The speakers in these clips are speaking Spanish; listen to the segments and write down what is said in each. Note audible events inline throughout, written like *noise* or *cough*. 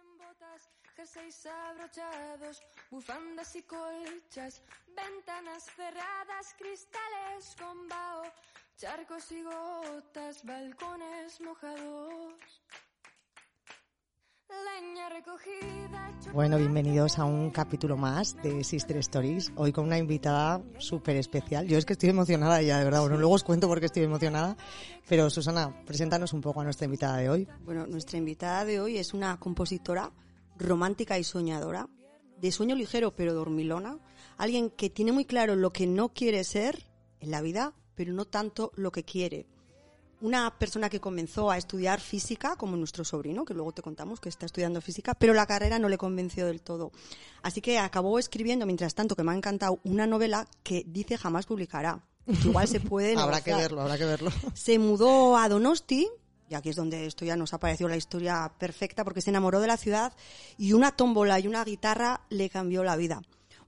en botas, jerseys abrochados, bufandas y colchas, ventanas cerradas, cristales con vaho, charcos y gotas, balcones mojados. Bueno, bienvenidos a un capítulo más de Sister Stories. Hoy con una invitada súper especial. Yo es que estoy emocionada ya, de verdad. Bueno, luego os cuento por qué estoy emocionada. Pero Susana, preséntanos un poco a nuestra invitada de hoy. Bueno, nuestra invitada de hoy es una compositora romántica y soñadora, de sueño ligero pero dormilona, alguien que tiene muy claro lo que no quiere ser en la vida, pero no tanto lo que quiere. Una persona que comenzó a estudiar física, como nuestro sobrino, que luego te contamos que está estudiando física, pero la carrera no le convenció del todo. Así que acabó escribiendo, mientras tanto, que me ha encantado, una novela que dice jamás publicará. Igual se puede *laughs* habrá que verlo, habrá que verlo. Se mudó a Donosti, y aquí es donde esto ya nos ha parecido la historia perfecta, porque se enamoró de la ciudad y una tómbola y una guitarra le cambió la vida.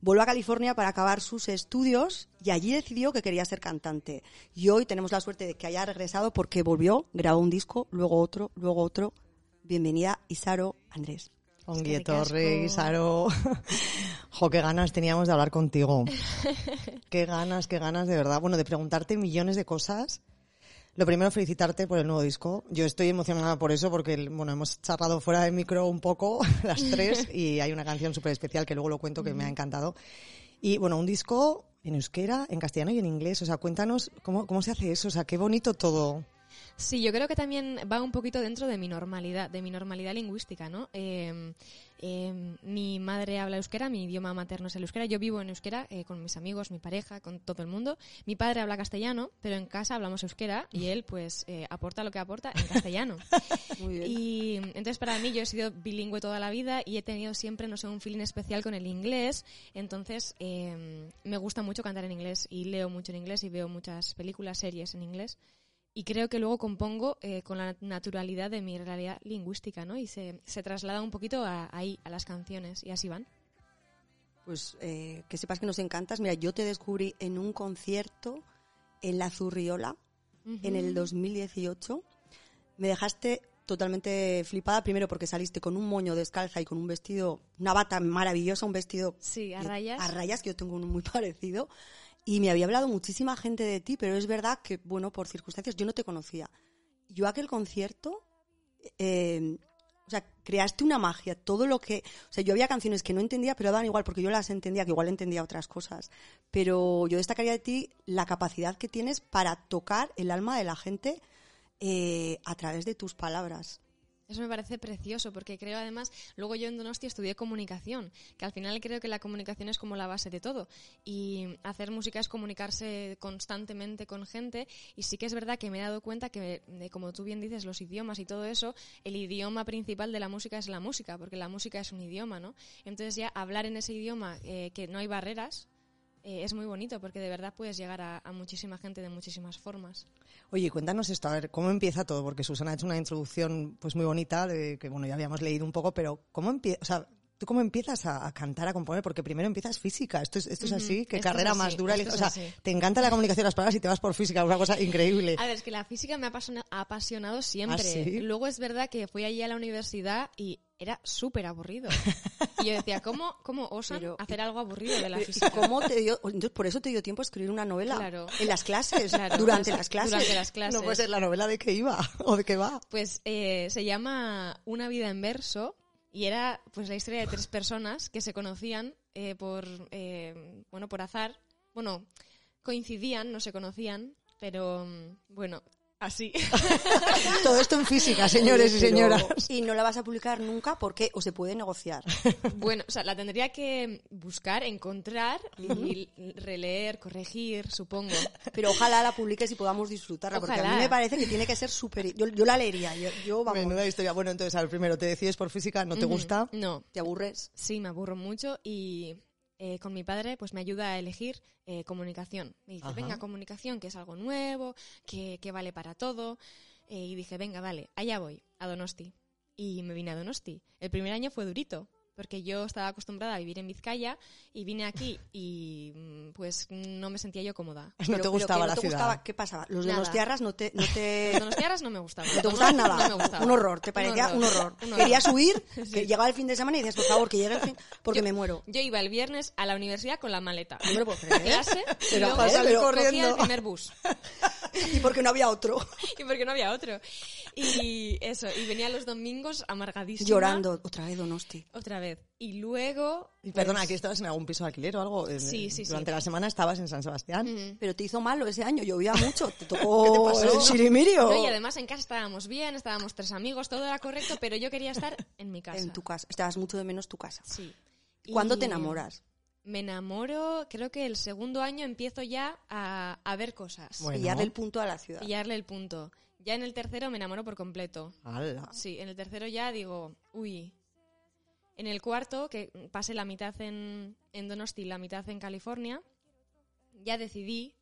Volvió a California para acabar sus estudios y allí decidió que quería ser cantante. Y hoy tenemos la suerte de que haya regresado porque volvió, grabó un disco, luego otro, luego otro. Bienvenida, Isaro Andrés. Onguie. Torre, Saro. Jo, qué ganas teníamos de hablar contigo. *laughs* Qué ganas, qué ganas, de verdad. Bueno, de preguntarte millones de cosas. Lo primero, felicitarte por el nuevo disco. Yo estoy emocionada por eso porque, bueno, hemos charlado fuera de micro un poco, *laughs* las tres, *laughs* y hay una canción súper especial que luego lo cuento que me ha encantado. Y, bueno, un disco en euskera, en castellano y en inglés. O sea, cuéntanos cómo, cómo se hace eso. O sea, qué bonito todo. Sí, yo creo que también va un poquito dentro de mi normalidad, de mi normalidad lingüística, ¿no? Eh, eh, mi madre habla euskera, mi idioma materno es el euskera. Yo vivo en euskera eh, con mis amigos, mi pareja, con todo el mundo. Mi padre habla castellano, pero en casa hablamos euskera y él, pues, eh, aporta lo que aporta en castellano. *laughs* Muy bien. Y entonces para mí yo he sido bilingüe toda la vida y he tenido siempre, no sé, un feeling especial con el inglés. Entonces eh, me gusta mucho cantar en inglés y leo mucho en inglés y veo muchas películas, series en inglés. Y creo que luego compongo eh, con la naturalidad de mi realidad lingüística, ¿no? Y se, se traslada un poquito a- ahí, a las canciones, y así van. Pues eh, que sepas que nos encantas. Mira, yo te descubrí en un concierto en la Zurriola en el 2018. Me dejaste totalmente flipada, primero porque saliste con un moño descalza y con un vestido, una bata maravillosa, un vestido Sí, a rayas. a rayas, que yo tengo uno muy *laughs* parecido. Y me había hablado muchísima gente de ti, pero es verdad que, bueno, por circunstancias yo no te conocía. Yo aquel concierto, eh, o sea, creaste una magia, todo lo que, o sea, yo había canciones que no entendía, pero daban igual porque yo las entendía, que igual entendía otras cosas. Pero yo destacaría de ti la capacidad que tienes para tocar el alma de la gente eh, a través de tus palabras. Eso me parece precioso porque creo además, luego yo en Donosti estudié comunicación, que al final creo que la comunicación es como la base de todo y hacer música es comunicarse constantemente con gente y sí que es verdad que me he dado cuenta que, de, como tú bien dices, los idiomas y todo eso, el idioma principal de la música es la música, porque la música es un idioma, ¿no? Entonces ya hablar en ese idioma, eh, que no hay barreras, eh, es muy bonito porque de verdad puedes llegar a, muchísima gente de muchísimas formas. Oye, cuéntanos esto, a ver, ¿cómo empieza todo? Porque Susana ha hecho una introducción pues muy bonita, de que bueno, ya habíamos leído un poco, pero ¿cómo empieza, tú cómo empiezas a, a cantar, a componer? Porque primero empiezas física, esto es, esto es así, qué esto es carrera así, más dura, o sea, te encanta la comunicación de las palabras y te vas por física, una cosa increíble. A ver, es que la física me ha apasiona- ha apasionado siempre. ¿Ah, sí? Luego es verdad que fui allí a la universidad y era súper aburrido. Y yo decía, ¿cómo, cómo osan Pero- hacer algo aburrido de la ¿Y física? cómo te dio? Entonces, por eso te dio tiempo a escribir una novela Claro. en las clases, Claro, durante las clases. Durante las clases. No puede ser la novela de qué iba *laughs* o de qué va. Pues eh, se llama Una vida en verso y era pues la historia de tres personas que se conocían eh, por eh, bueno por azar. Bueno, coincidían, no se conocían, pero mm, bueno, así. *laughs* Todo esto en física, señores y Pero- señoras. Y no la vas a publicar nunca porque o se puede negociar. Bueno, o sea, la tendría que buscar, encontrar y releer, corregir, supongo. Pero ojalá la publiques y podamos disfrutarla, porque a Ojalá. mí me parece que tiene que ser súper... Yo, yo la leería, yo, yo, vamos, Menuda historia. Bueno, entonces, a ver, primero, te decides por física, no te gusta. No, te aburres. sí, me aburro mucho y eh, con mi padre pues me ayuda a elegir eh, comunicación. Me dice, Ajá. venga, comunicación, que es algo nuevo, que, que vale para todo. Eh, y dije, venga, vale, allá voy, a Donosti. Y me vine a Donosti. El primer año fue durito, porque yo estaba acostumbrada a vivir en Vizcaya y vine aquí y mm, pues no me sentía yo cómoda. No te pero gustaba la te ciudad. gustaba, ¿Qué pasaba? Los de los tiarras no te, no te, *laughs* Los donostiarras no me gustaban. no te *laughs* gustaban nada. No me gustaban. Un horror, te parecía un horror. un horror. Querías huir, *laughs* que llegaba el fin de semana y decías, por favor, que llegue el fin, porque me muero. Yo iba el viernes a la universidad con la maleta. No me lo puedo creer. Clase, y Pero, luego ¿eh? cogía Pero- corriendo. el primer bus. *laughs* Y porque no había otro. *laughs* y porque no había otro. Y eso, y venía los domingos amargadísima. Llorando, otra vez Donosti. Otra vez. Y luego... Y perdona, pues, aquí estabas en algún piso de alquiler o algo. Sí, sí, sí. Durante la semana estabas en San Sebastián. mm. Pero te hizo malo ese año, llovía mucho. Te tocó *laughs* ¿Qué te pasó? el chirimirio. No, y además en casa estábamos bien, estábamos tres amigos, todo era correcto, pero yo quería estar en mi casa. En tu casa. Estabas mucho de menos tu casa. Sí. ¿Cuándo Y te enamoras? Me enamoro, creo que el segundo año empiezo ya a, a ver cosas. Bueno. Pillarle el punto a la ciudad. Pillarle el punto. Ya en el tercero me enamoro por completo. ¡Hala! Sí, en el tercero ya digo, uy. En el cuarto, que pasé la mitad en, en Donosti y la mitad en California, ya decidí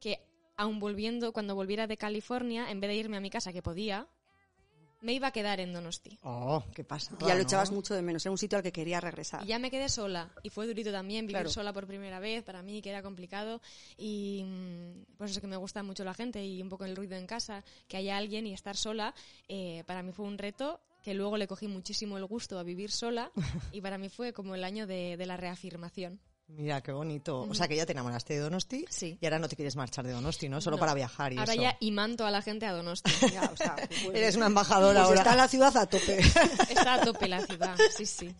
que aun volviendo, cuando volviera de California, en vez de irme a mi casa, que podía, me iba a quedar en Donosti. ¡Oh, qué pasa! Ya lo echabas mucho de menos. Era un sitio al que quería regresar. Y ya me quedé sola. Y fue durito también vivir Claro. sola por primera vez, para mí, que era complicado. Y mm, pues eso que me gusta mucho la gente y un poco el ruido en casa, que haya alguien y estar sola, eh, para mí fue un reto que luego le cogí muchísimo el gusto a vivir sola *laughs* y para mí fue como el año de, de la reafirmación. Mira, qué bonito. O sea, que ya te enamoraste de Donosti Sí. y ahora no te quieres marchar de Donosti, ¿no? Solo No. para viajar y Ahora eso. ya imanto a la gente a Donosti. *laughs* Ya, o sea, pues- Eres una embajadora pues ahora. está la ciudad a tope. *laughs* Está a tope la ciudad, sí, sí.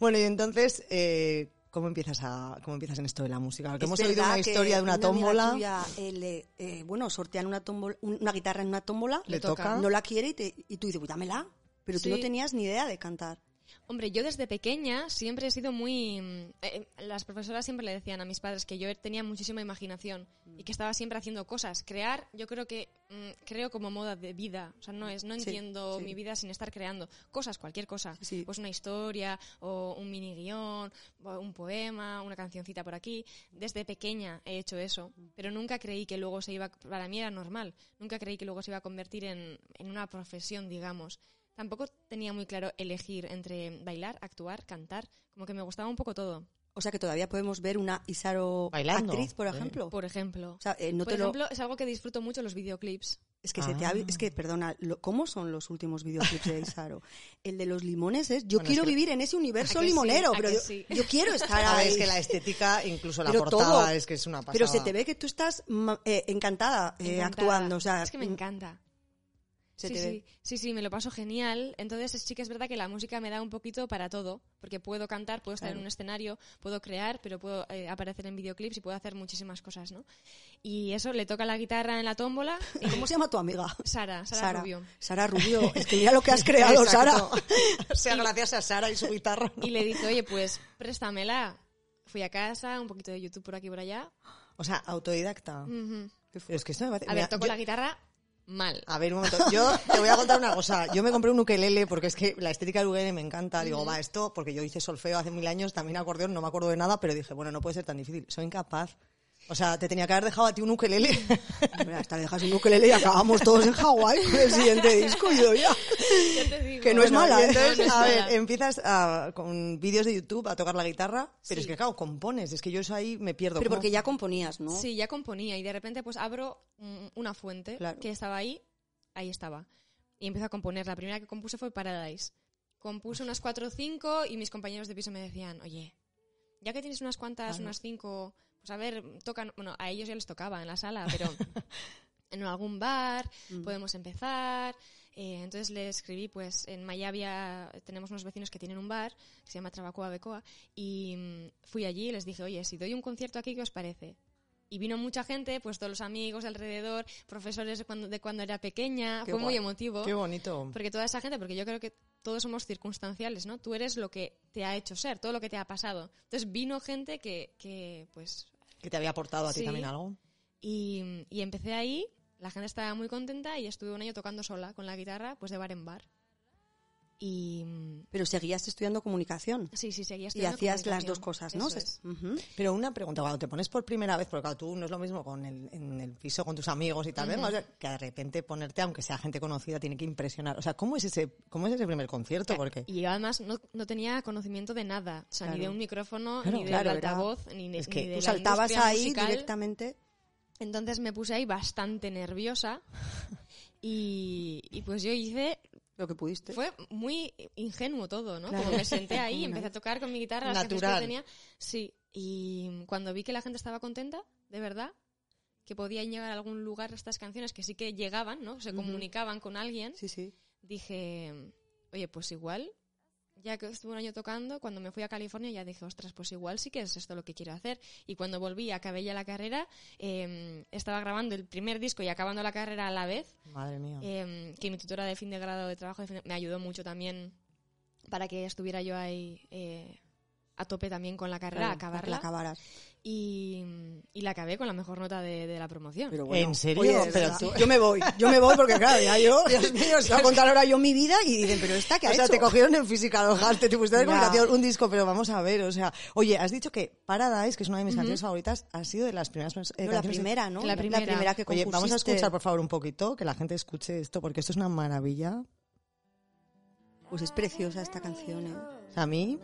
Bueno, y entonces, eh, ¿cómo empiezas a cómo empiezas en esto de la música? Porque Es hemos oído una historia de una tómbola. tuya, eh, le- eh, bueno, sortean una, tómbola, una guitarra en una tómbola, Le toca. no la quiere y, te- y tú dices, pues dámela. Pero tú no tenías ni idea de cantar. Hombre, yo desde pequeña siempre he sido muy... mm, eh, las profesoras siempre le decían a mis padres que yo tenía muchísima imaginación y que estaba siempre haciendo cosas. Crear, yo creo que mm, creo como moda de vida. O sea, no es, no Sí, entiendo sí. mi vida sin estar creando cosas, cualquier cosa. Sí. Pues una historia o un mini guion, o un poema, una cancioncita por aquí. Desde pequeña he hecho eso, pero nunca creí que luego se iba... Para mí era normal. Nunca creí que luego se iba a convertir en, en una profesión, digamos. Tampoco tenía muy claro elegir entre bailar, actuar, cantar, como que me gustaba un poco todo. O sea que todavía podemos ver una Isaro Bailando. actriz, por Eh. ejemplo. Por ejemplo. O sea, eh, no por te lo- ejemplo, es algo que disfruto mucho los videoclips. Es que se te ha- Ah. es que perdona, lo- ¿cómo son los últimos videoclips de *laughs* Isaro? El de los limones es, yo Bueno, quiero es que- vivir en ese universo limonero, ¿A pero yo, sí? yo quiero *laughs* estar Sabes ahí. que la estética, incluso la Pero portada, todo. es que es una pasada. Pero se te ve que tú estás ma- eh, encantada, eh, Encantada. actuando, o sea, es que me mm, encanta. Se sí, te sí, sí, sí, me lo paso genial. Entonces sí que es verdad que la música me da un poquito para todo, porque puedo cantar, puedo estar Claro. en un escenario, puedo crear, pero puedo eh, aparecer en videoclips y puedo hacer muchísimas cosas, ¿no? Y eso, le toca la guitarra en la tómbola. y- ¿Cómo se llama tu amiga? Sara, Sara, Rubio. Sara Rubio. Es que mira lo que has *laughs* creado, Sara. *laughs* O sea, gracias a Sara y su guitarra. Y le dije, oye, pues préstamela. Fui a casa, un poquito de YouTube por aquí y por allá. O sea, autodidacta. Es que esto me parece... A ver, toco yo- la guitarra mal. A ver, un momento. Yo te voy a contar una cosa. Yo me compré un ukelele porque es que la estética del ukelele me encanta. Digo, va, esto, porque yo hice solfeo hace mil años, también acordeón, no me acuerdo de nada, pero dije, bueno, no puede ser tan difícil. Soy incapaz. O sea, te tenía que haber dejado a ti un ukelele. *laughs* Hasta le dejas un ukelele y acabamos todos en Hawái con el siguiente disco y yo ya. Ya te digo. Que no es mala, ¿eh? Entonces, es a ver, mala. empiezas a- con vídeos de YouTube a tocar la guitarra, pero Sí. es que, claro, compones. Es que yo eso ahí me pierdo. Pero ¿Cómo? porque ya componías, ¿no? Sí, ya componía y de repente pues abro una fuente Claro. que estaba ahí, ahí estaba. Y empiezo a componer. La primera que compuse fue Paradise. Compuse unas cuatro o cinco y mis compañeros de piso me decían, oye, ya que tienes unas cuantas, Claro. unas cinco, pues a ver, tocan, bueno, a ellos ya les tocaba en la sala, pero *laughs* en algún bar Mm. podemos empezar. Eh, entonces le escribí, pues en Mayavia tenemos unos vecinos que tienen un bar que se llama Trabacoa Becoa y mm, fui allí y les dije, oye, si doy un concierto aquí, ¿qué os parece? Y vino mucha gente, pues todos los amigos de alrededor, profesores de cuando, de cuando era pequeña, Qué fue muy guay. emotivo. Qué bonito. Porque toda esa gente, porque yo creo que todos somos circunstanciales, ¿no? Tú eres lo que te ha hecho ser, todo lo que te ha pasado. Entonces vino gente que, que pues, Que te había aportado a ti también algo. y, y empecé ahí, la gente estaba muy contenta y estuve un año tocando sola con la guitarra, pues de bar en bar. Y Pero seguías estudiando comunicación. sí, sí, seguía Y estudiando hacías las dos cosas, ¿no? Eso es. Pero una pregunta, cuando te pones por primera vez, porque claro, tú no es lo mismo con el, en el piso con tus amigos y tal, sea, que de repente ponerte, aunque sea gente conocida, tiene que impresionar. O sea, ¿cómo es ese, cómo es ese primer concierto? Porque Y yo además no, no tenía conocimiento de nada, o sea, ni de un micrófono, Claro, ni claro, era- altavoz, ni, de- es que ni de Tú la saltabas ahí musical. directamente. Entonces me puse ahí bastante nerviosa *laughs* y, y pues yo hice Lo que pudiste. Fue muy ingenuo todo, ¿no? Claro. Como me senté *laughs* ahí, empecé a tocar con mi guitarra las Natural. que tenía. Sí, y cuando vi que la gente estaba contenta, de verdad, que podían llegar a algún lugar estas canciones que sí que llegaban, ¿no? Se comunicaban con alguien, Sí, sí. dije, oye, pues igual, ya que estuve un año tocando, cuando me fui a California ya dije, ostras, pues igual sí que es esto lo que quiero hacer. Y cuando volví, acabé ya la carrera, eh, estaba grabando el primer disco y acabando la carrera a la vez, Madre mía. eh, que mi tutora de fin de grado de trabajo de fin de- me ayudó mucho también para que estuviera yo ahí eh, a tope también con la carrera, Claro, a para que la acabarla. acabaras. Y, y la acabé con la mejor nota de, de la promoción. Pero ¿En serio? oye, de Pero verdad. tú- Yo me voy, yo me voy porque claro, ya yo, *laughs* Dios mío, se va a contar ahora yo mi vida y dicen, pero esta que ha o sea, hecho? te cogieron en física, los te pusiste de comunicación, un disco, pero vamos a ver, o sea, oye, has dicho que Paradise, que es una de mis canciones favoritas, ha sido de las primeras eh, No, la primera, ¿no? La primera. que Oye, vamos a escuchar, por favor, un poquito, que la gente escuche esto, porque esto es una maravilla. Pues es preciosa esta canción, ¿eh? O sea, a mí,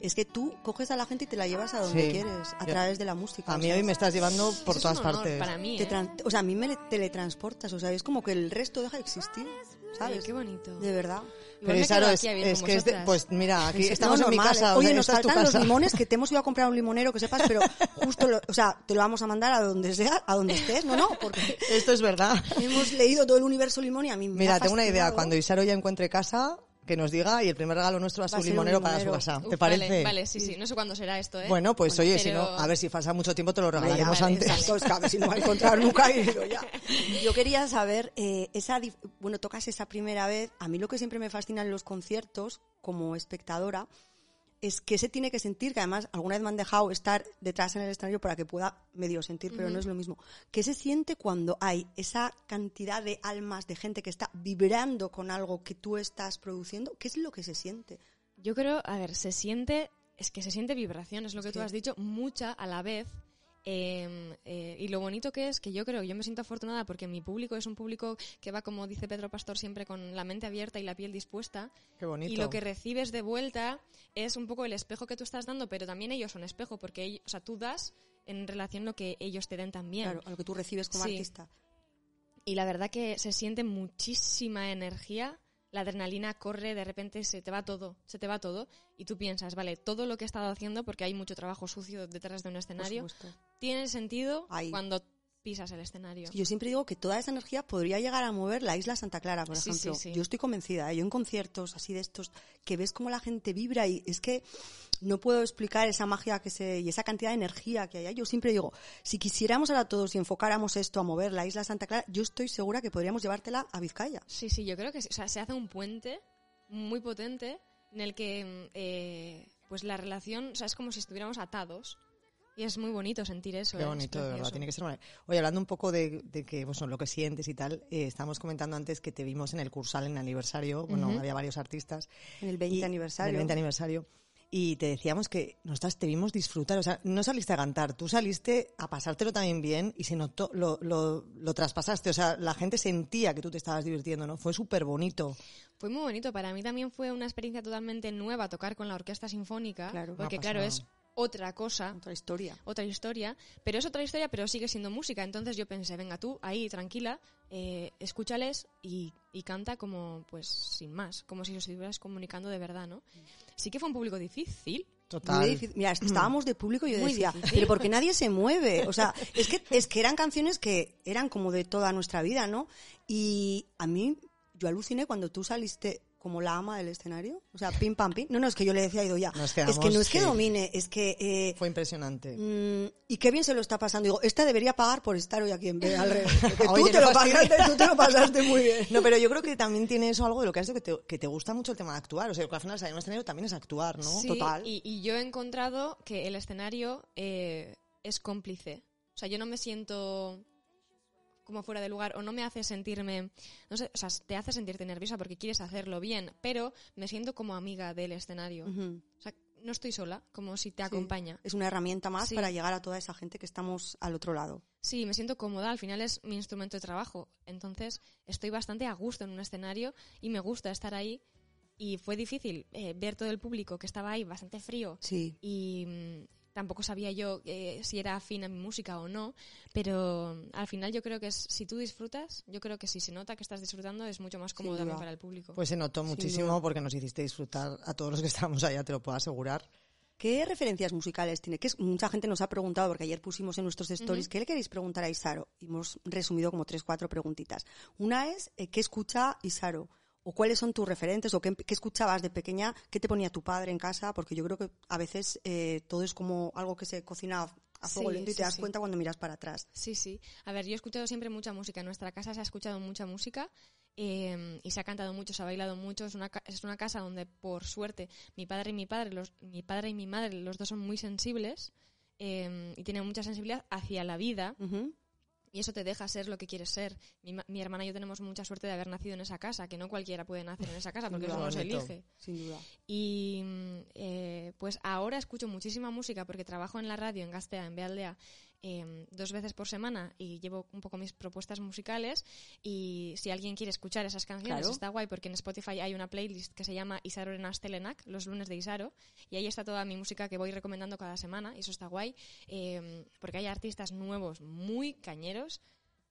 Es que tú coges a la gente y te la llevas a donde Sí. quieres, a Yo- través de la música. a mí sea, hoy me estás llevando por Eso es todas un honor partes. Para mí, te ¿eh? tran- o sea, a mí me le- teletransportas, o sea, es como que el resto deja de existir, Ay, ¿sabes? qué bonito. De verdad. Pero quedo es, es que es de- pues mira, aquí No, estamos en mi normal, casa. ¿eh? o Oye, sea, nos es faltan los casa. limones que te hemos ido a comprar un limonero, que sepas, pero *laughs* justo, lo- o sea, te lo vamos a mandar a donde sea, a donde estés, no, no, porque Esto es verdad. hemos leído todo el universo limón y a mí me Mira, ha tengo una idea. Cuando Isaro ya encuentre casa, que nos diga y el primer regalo nuestro va a ser Va a un ser un limonero para su casa. Uf, ¿Te vale, parece? Vale, sí, sí. No sé cuándo será esto, ¿eh? Bueno, pues Bueno, oye, si no, a ver si pasa mucho tiempo te lo regalaremos ya, antes. exacto, es que a ver si no va a *laughs* encontrar nunca y digo, ya. Yo quería saber, eh, esa, dif- bueno, tocas esa primera vez. A mí lo que siempre me fascina en los conciertos, como espectadora, es que se tiene que sentir, que además alguna vez me han dejado estar detrás en el escenario para que pueda medio sentir, pero no es lo mismo. ¿Qué se siente cuando hay esa cantidad de almas, de gente que está vibrando con algo que tú estás produciendo? ¿Qué es lo que se siente? Yo creo, a ver, se siente, es que se siente vibración, es lo que tú has dicho, mucha a la vez. Eh, eh, y lo bonito que es que yo creo, yo me siento afortunada porque mi público es un público que va, como dice Pedro Pastor, siempre con la mente abierta y la piel dispuesta. Qué bonito. Y lo que recibes de vuelta es un poco el espejo que tú estás dando, pero también ellos son espejo, porque ellos, o sea, tú das en relación lo que ellos te den también. Claro, a lo que tú recibes como Sí. artista. Y la verdad que se siente muchísima energía, la adrenalina corre, de repente se te va todo, se te va todo, y tú piensas, vale, todo lo que he estado haciendo, porque hay mucho trabajo sucio detrás de un escenario, tiene sentido Ahí. cuando pisas el escenario. Yo siempre digo que toda esa energía podría llegar a mover la isla Santa Clara, por Sí, ejemplo. sí, sí. Yo estoy convencida, ¿eh? yo en conciertos así de estos, que ves cómo la gente vibra y es que no puedo explicar esa magia que se, y esa cantidad de energía que hay. ahí. Yo siempre digo, si quisiéramos ahora todos y enfocáramos esto a mover la isla Santa Clara, yo estoy segura que podríamos llevártela a Vizcaya. Sí, sí, yo creo que o sea, se hace un puente muy potente en el que mm, eh, pues la relación, o sea, es como si estuviéramos atados. Y es muy bonito sentir eso. Qué ¿eh? Es bonito, de verdad, tiene que ser una- Oye, hablando un poco de, de que, pues, lo que sientes y tal, eh, estábamos comentando antes que te vimos en el Cursal en el aniversario, bueno, había varios artistas. En el 20 y- aniversario. en el 20 aniversario. Y te decíamos que nosotras te vimos disfrutar, o sea, no saliste a cantar, tú saliste a pasártelo también bien y se notó, lo, lo, lo traspasaste, o sea, la gente sentía que tú te estabas divirtiendo, ¿no? Fue súper bonito. Fue muy bonito. Para mí también fue una experiencia totalmente nueva tocar con la orquesta sinfónica. Claro. porque, claro, es. Otra cosa, Otra historia. otra historia. Pero es otra historia, pero sigue siendo música. Entonces yo pensé, venga tú, ahí, tranquila, eh, escúchales y, y canta como, pues, sin más. Como si os estuvieras comunicando de verdad, ¿no? Sí que fue un público difícil. Total. Muy difícil. Mira, que estábamos de público y yo Muy decía, difícil. pero porque nadie se mueve. O sea, es que, es que eran canciones que eran como de toda nuestra vida, ¿no? Y a mí, yo aluciné cuando tú saliste como la ama del escenario. O sea, pim pam pim. No, no, es que yo le decía a Ido ya. Nos es que no es que que- domine, es que. eh, Fue impresionante. mm, y qué bien se lo está pasando. Digo, esta debería pagar por estar hoy aquí en vez al revés. *laughs* Porque tú, Oye, te no lo pasaste, tú te lo pasaste muy bien. No, pero yo creo que también tiene eso algo de lo que has dicho, que te, que te gusta mucho el tema de actuar. O sea, que al final salir a un escenario también es actuar, ¿no? Sí, Total. Y, y yo he encontrado que el escenario eh, es cómplice. O sea, yo no me siento como fuera de lugar o no me hace sentirme, no sé, o sea, te hace sentirte nerviosa porque quieres hacerlo bien, pero me siento como amiga del escenario. Ujú. O sea, no estoy sola, como si te Sí. acompaña. Es una herramienta más Sí. para llegar a toda esa gente que estamos al otro lado. Sí, me siento cómoda, al final es mi instrumento de trabajo. Entonces, estoy bastante a gusto en un escenario y me gusta estar ahí. Y fue difícil eh, ver todo el público que estaba ahí bastante frío Sí. y tampoco sabía yo eh, si era afín a mi música o no, pero al final yo creo que es, si tú disfrutas, yo creo que si se nota que estás disfrutando es mucho más cómodo también para el público. Pues se notó muchísimo porque nos hiciste disfrutar a todos los que estábamos allá, te lo puedo asegurar. ¿Qué referencias musicales tiene? Que es- mucha gente nos ha preguntado, porque ayer pusimos en nuestros stories. ¿qué le queréis preguntar a Isaro? Y hemos resumido como tres, cuatro preguntitas. Una es, eh, ¿qué escucha Isaro? ¿O cuáles son tus referentes? ¿O qué, qué escuchabas de pequeña? ¿Qué te ponía tu padre en casa? Porque yo creo que a veces eh, todo es como algo que se cocina a- fuego Sí, lento y sí, te das sí. cuenta cuando miras para atrás. Sí, sí. A ver, yo he escuchado siempre mucha música. En nuestra casa se ha escuchado mucha música eh, y se ha cantado mucho, se ha bailado mucho. Es una, es una casa donde, por suerte, mi padre y mi padre, los, mi padre y mi madre, los dos son muy sensibles eh, y tienen mucha sensibilidad hacia la vida. Y eso te deja ser lo que quieres ser. Mi, mi hermana y yo tenemos mucha suerte de haber nacido en esa casa, que no cualquiera puede nacer en esa casa porque eso no se elige. Sin duda. Y mm, eh, pues ahora escucho muchísima música porque trabajo en la radio en Gastea, en Bealdea, eh, dos veces por semana y llevo un poco mis propuestas musicales. Y si alguien quiere escuchar esas canciones, Claro. está guay porque en Spotify hay una playlist que se llama Isaro Erenas Telenac, los lunes de Isaro, y ahí está toda mi música que voy recomendando cada semana, y eso está guay, eh, porque hay artistas nuevos muy cañeros.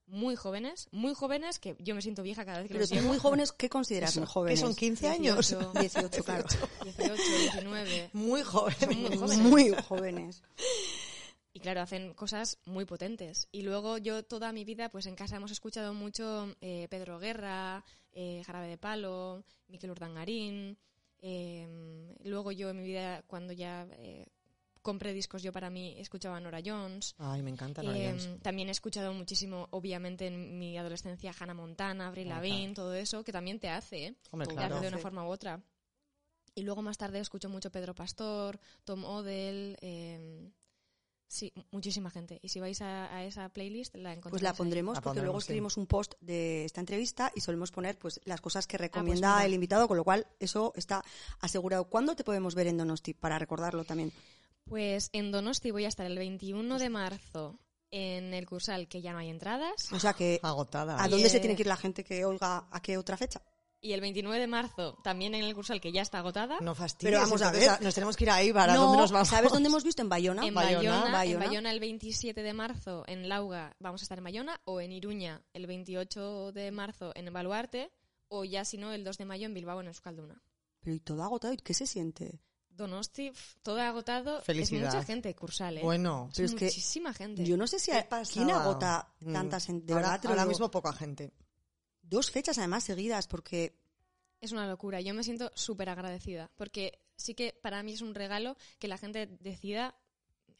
Muy jóvenes, muy jóvenes, que yo me siento vieja cada vez que Pero los muy jóvenes, ¿qué consideras Eso, muy que jóvenes? son 15 años. 18. 18, claro. 18, 19. Muy joven. Son muy jóvenes. Muy jóvenes. Claro, hacen cosas muy potentes. Y luego yo toda mi vida, pues en casa hemos escuchado mucho eh, Pedro Guerra, eh, Jarabe de Palo, Miquel Urdangarín. eh, luego yo en mi vida, cuando ya eh, compré discos yo para mí, escuchaba a Nora Jones. Ay, me encanta Nora Eh, Jones. también he escuchado muchísimo, obviamente, en mi adolescencia, Hannah Montana, Avril Lavigne, claro. todo eso, que también te hace, ¿eh? Hombre, te claro. hace de una forma u otra. Y luego más tarde escucho mucho Pedro Pastor, Tom Odell, eh, sí, muchísima gente. Y si vais a, a esa playlist, la encontraréis. Pues la ahí. pondremos La porque luego sí. escribimos un post de esta entrevista y solemos poner pues las cosas que recomienda mira. el invitado, con lo cual eso está asegurado. ¿Cuándo te podemos ver en Donosti? Para recordarlo también. Pues en Donosti voy a estar el 21 de marzo en el Cursal, que ya no hay entradas. O sea que, Agotada. ¿a dónde se tiene que ir la gente que oiga a qué otra fecha? Y el 29 de marzo también en el Cursal, que ya está agotada. No fastidies. Pero vamos a ver. Nos tenemos que ir ahí para no, dónde nos vamos. ¿sabes dónde *laughs* hemos visto? En Bayona. En Bayona, Bayona, en Bayona. Bayona el 27 de marzo, en Lauga vamos a estar en Bayona, o en Iruña el 28 de marzo en Baluarte, o ya si no el 2 de mayo en Bilbao en Euskalduna. Pero y todo agotado, ¿y qué se siente? Donosti, todo agotado. Felicidad. Es mucha gente, Cursal, ¿eh? Bueno, Pero Es es que muchísima gente. Yo no sé si ¿Qué a- pasaba? quién agota Mm. tantas en- de ahora, verdad ahora mismo poca gente. Dos fechas además seguidas porque Es una locura. Yo me siento súper agradecida, porque sí que para mí es un regalo que la gente decida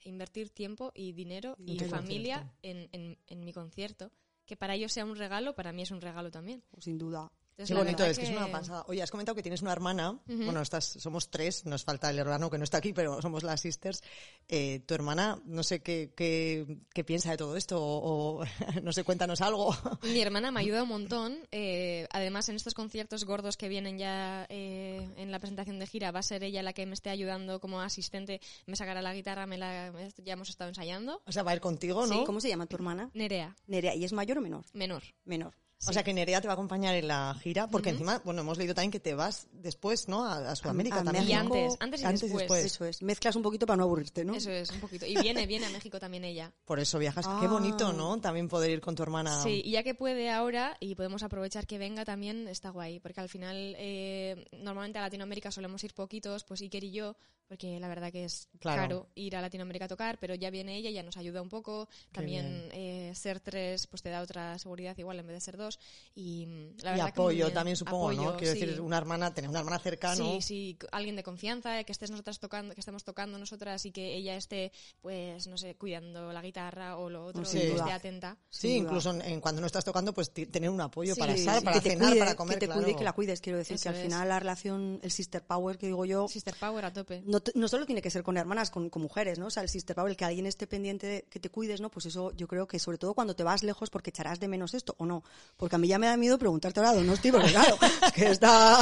invertir tiempo y dinero Y familia en, en- en mi concierto. Que para ellos sea un regalo, para mí es un regalo también. sin duda Entonces, Qué bonito, es que es una pasada. Oye, has comentado que tienes una hermana. Bueno, estás, somos tres, nos falta el hermano que no está aquí, pero somos las sisters. Eh, tu hermana, no sé qué, qué, qué piensa de todo esto, o, o *laughs* no sé, cuéntanos algo. Mi hermana me ayuda un montón. eh, además, en estos conciertos gordos que vienen ya eh, en la presentación de gira, va a ser ella la que me esté ayudando como asistente. Me sacará la guitarra, me la, ya hemos estado ensayando. O sea, va a ir contigo, ¿no? ¿Cómo se llama tu hermana? Nerea, Nerea, ¿y es mayor o menor? menor. Menor. O sea, que Nerea te va a acompañar en la gira, porque encima, bueno, hemos leído también que te vas después, ¿no? A, a Sudamérica a también. Y antes, antes y después. Eso es. Mezclas un poquito para no aburrirte, ¿no? Eso es, un poquito. Y viene, viene a México también ella. Por eso viajas. Qué Ah. bonito, ¿no? También poder ir con tu hermana. Sí, y ya que puede ahora y podemos aprovechar que venga también, está guay. Porque al final, eh, normalmente a Latinoamérica solemos ir poquitos, pues Iker y yo, porque la verdad que es Claro. caro ir a Latinoamérica a tocar, pero ya viene ella, ya nos ayuda un poco. También eh, ser tres, pues te da otra seguridad igual en vez de ser dos. Y mm, la y verdad que muy apoyo bien. también, supongo, ¿no? Apoyo, Quiero sí. decir, una hermana, tener una hermana cercana. Sí, sí, alguien de confianza, eh, que estés nosotras tocando, que estemos tocando nosotras y que ella esté, pues, no sé, cuidando la guitarra o lo otro, y que duda. esté atenta. Sí, duda. incluso en, en cuando no estás tocando, pues tener un apoyo Sí, para sí, estar, sí. para que cenar, cuide, para comer, que te claro. cuide y que la cuides. Quiero decir Eso que al es. final la relación, el sister power que digo yo, Sister Power a tope. no no, no solo tiene que ser con hermanas, con, con mujeres, ¿no? O sea, el sister el que alguien esté pendiente, de que te cuides, ¿no? Pues eso yo creo que sobre todo cuando te vas lejos porque echarás de menos esto o no. Porque a mí ya me da miedo preguntarte ahora, Donosti, porque claro, es que está...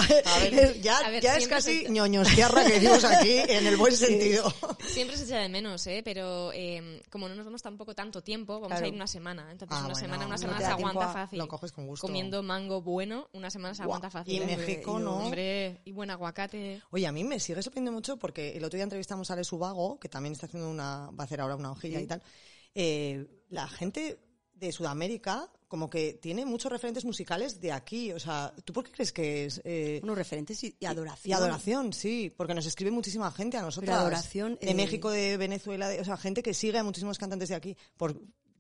Ya, ver, ya es casi se- ñoños tierra que decimos aquí en el buen sentido. Siempre se echa de menos, ¿eh? Pero eh, como no nos vemos tampoco tanto tiempo, vamos Claro. a ir una semana. Entonces, Ah, una bueno, semana, una no semana se aguanta a- fácil. lo coges con gusto. Comiendo mango bueno, una semana se aguanta fácil. Y ¿eh? México, ¿no? Hombre, y buen aguacate. Oye, a mí me sigue sorprendiendo mucho porque el otro día entrevistamos a Ale Subago, que también está haciendo una, va a hacer ahora una hojilla y tal. Eh, la gente de Sudamérica como que tiene muchos referentes musicales de aquí. O sea, ¿tú por qué crees que es? eh, Unos referentes y, y adoración. y adoración, sí, porque nos escribe muchísima gente a nosotros. Adoración, De eh, México, de Venezuela, de- o sea, gente que sigue a muchísimos cantantes de aquí. Por,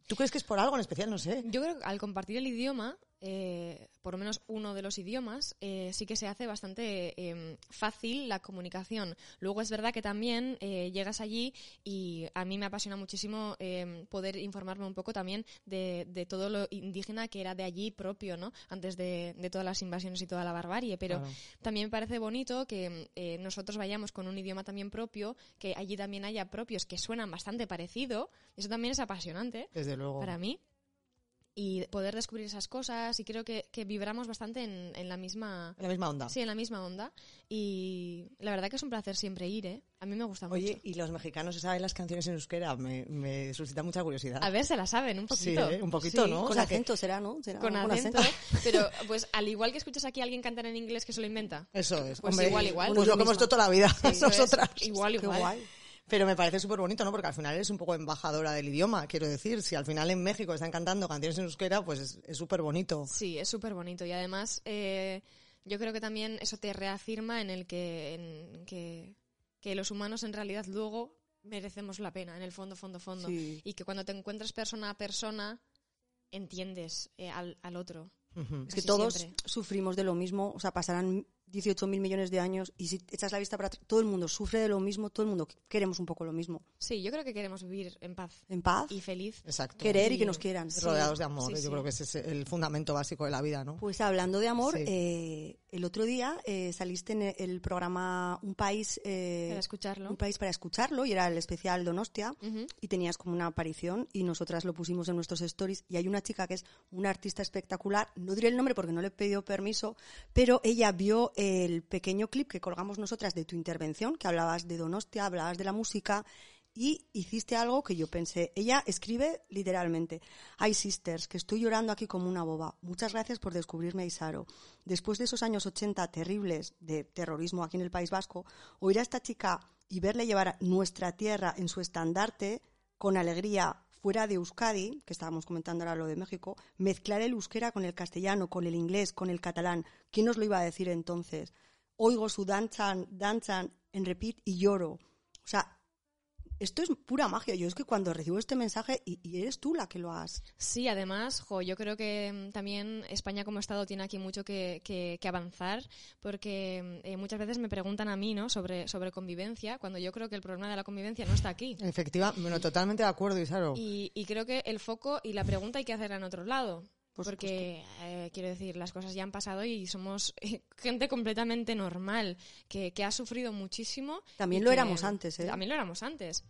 ¿Tú crees que es por algo en especial? No sé. Yo creo que al compartir el idioma, eh, por lo menos uno de los idiomas, eh, sí que se hace bastante eh, fácil la comunicación. Luego es verdad que también eh, llegas allí y a mí me apasiona muchísimo eh, poder informarme un poco también de, de todo lo indígena que era de allí propio, ¿no? Antes de, de todas las invasiones y toda la barbarie. Pero Claro. también me parece bonito que eh, nosotros vayamos con un idioma también propio, que allí también haya propios que suenan bastante parecido. Eso también es apasionante Desde luego. para mí y poder descubrir esas cosas y creo que, que vibramos bastante en, en la misma En la misma onda. sí en la misma onda y la verdad que es un placer siempre ir ¿eh? a mí me gusta Oye, mucho ¿y los mexicanos saben las canciones en euskera? Me, me suscita mucha curiosidad. a ver se la saben un Sí, poquito ¿eh? un poquito, Sí, ¿no? O Con sea que- acento será, ¿no? Será con acento *laughs* pero pues al igual que escuchas aquí a alguien cantar en inglés que se lo inventa Eso es. Pues Hombre, igual, igual. Pues Pues lo que hemos hecho toda la vida Eso es, *laughs* nosotras. igual Qué igual guay. Pero me parece súper bonito, ¿no? Porque al final eres un poco embajadora del idioma, quiero decir. Si al final en México están cantando canciones en euskera, pues es- es súper bonito. Sí, es súper bonito y además eh, yo creo que también eso te reafirma en el que, en que, que los humanos en realidad luego merecemos la pena, en el fondo, fondo, fondo. Sí. Y que cuando te encuentras persona a persona, entiendes eh, al, al otro. Es que todos siempre. sufrimos de lo mismo, o sea, pasarán 18 mil millones de años y si echas la vista para atrás, todo el mundo sufre de lo mismo, todo el mundo queremos un poco lo mismo. Sí, yo creo que queremos vivir en paz En paz, y feliz. Exacto. querer y y- que nos quieran. Sí. Rodeados de amor. sí, Yo sí. creo que ese es el fundamento básico de la vida, ¿no? Pues hablando de amor, Sí. eh, el otro día eh, saliste en el programa Un País, eh, Para escucharlo. Un País para escucharlo y era el especial Donostia Ujú. y tenías como una aparición y nosotras lo pusimos en nuestros stories y hay una chica que es una artista espectacular, no diré el nombre porque no le he pedido permiso, pero ella vio el pequeño clip que colgamos nosotras de tu intervención, que hablabas de Donostia, hablabas de la música y hiciste algo que yo pensé. Ella escribe literalmente, Ay sisters, que estoy llorando aquí como una boba. Muchas gracias por descubrirme Isaro. Después de esos años 80 terribles de terrorismo aquí en el País Vasco, oír a esta chica y verle llevar nuestra tierra en su estandarte con alegría fuera de Euskadi, que estábamos comentando ahora lo de México, mezclar el euskera con el castellano, con el inglés, con el catalán. ¿Quién nos lo iba a decir entonces? Oigo su danchan, danchan en repeat y lloro. O sea, esto es pura magia. Yo es que cuando recibo este mensaje, y, y eres tú la que lo has. Sí, además, jo, yo creo que mm, también España como Estado tiene aquí mucho que, que- que avanzar, porque eh, muchas veces me preguntan a mí ¿no? sobre, sobre convivencia, cuando yo creo que el problema de la convivencia no está aquí. Efectivamente, bueno, totalmente de acuerdo, Isaro. Y, y creo que el foco y la pregunta hay que hacerla en otro lado. Por porque, eh, quiero decir, las cosas ya han pasado y somos eh, *laughs* gente completamente normal, que, que ha sufrido muchísimo. También lo que- éramos antes, ¿eh? También lo éramos antes.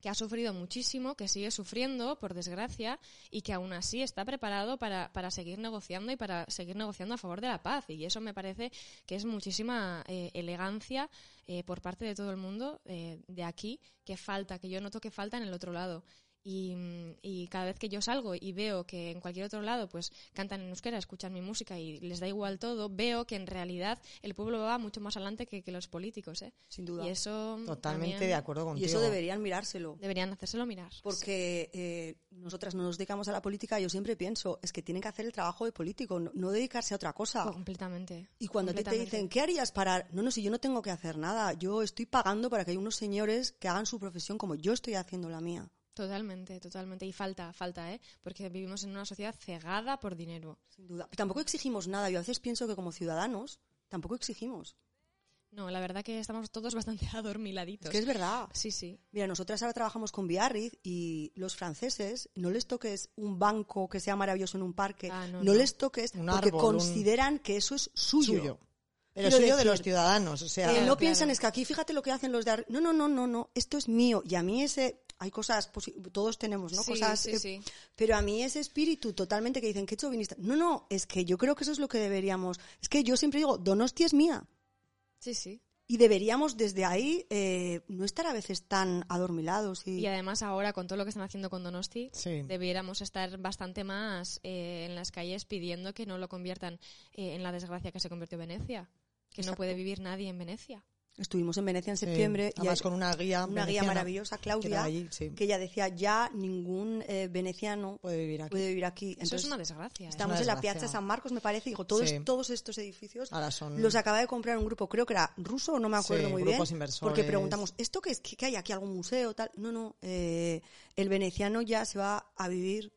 Que ha sufrido muchísimo, que sigue sufriendo, por desgracia, y que aún así está preparado para, para seguir negociando y para seguir negociando a favor de la paz. Y eso me parece que es muchísima eh, elegancia eh, por parte de todo el mundo eh, de aquí, que falta, que yo noto que falta en el otro lado. Y, y cada vez que yo salgo y veo que en cualquier otro lado pues cantan en euskera, escuchan mi música y les da igual todo, veo que en realidad el pueblo va mucho más adelante que, que los políticos. ¿eh? Sin duda. Y eso Totalmente también de acuerdo Y contigo. eso deberían mirárselo. deberían hacérselo mirar. Porque eh, nosotras no nos dedicamos a la política, yo siempre pienso, es que tienen que hacer el trabajo de político, no, no dedicarse a otra cosa. completamente. Y cuando a ti te completamente. dicen, ¿qué harías para...? No, no, si yo no tengo que hacer nada, yo estoy pagando para que haya unos señores que hagan su profesión como yo estoy haciendo la mía. Totalmente, totalmente. Y falta, falta, ¿eh? Porque vivimos en una sociedad cegada por dinero. Sin duda. Pero tampoco exigimos nada. Yo a veces pienso que como ciudadanos tampoco exigimos. No, la verdad que estamos todos bastante *laughs* Es adormiladitos. que es verdad. Sí, sí. Mira, nosotras ahora trabajamos con Biarritz y los franceses no les toques un banco que sea maravilloso en un parque, Ah, no, no, no. les toques Un porque árbol, un- consideran que eso es suyo. Suyo. Pero Quiero suyo de los ciudadanos, o sea... Eh, no Claro, piensan es que aquí fíjate lo que hacen los de ar- no no no no no esto es mío y a mí ese hay cosas todos tenemos no Sí, cosas sí, eh, sí. pero a mí ese espíritu totalmente que dicen que chauvinista no no es que yo creo que eso es lo que deberíamos es que yo siempre digo Donosti es mía Sí, sí. y deberíamos desde ahí eh, no estar a veces tan adormilados y, Y además ahora con todo lo que están haciendo con Donosti, Sí. debiéramos estar bastante más eh, en las calles pidiendo que no lo conviertan eh, en la desgracia que se convirtió Venecia. Que no puede vivir nadie en Venecia. Estuvimos en Venecia en Sí, septiembre y además con una guía una guía maravillosa que Claudia allí, sí. que ella decía ya ningún eh, veneciano puede vivir aquí. puede vivir aquí Eso Entonces, es una desgracia. ¿eh? Estamos una en la. Piazza San Marcos, me parece, y digo, todos, Sí. todos estos edificios Ahora son... los acaba de comprar un grupo, creo que era ruso, no me acuerdo Sí, muy grupos bien. inversores. Porque preguntamos, ¿esto qué es? ¿Qué, qué hay aquí? ¿Algún museo? tal No, no, eh, el veneciano ya se va a vivir.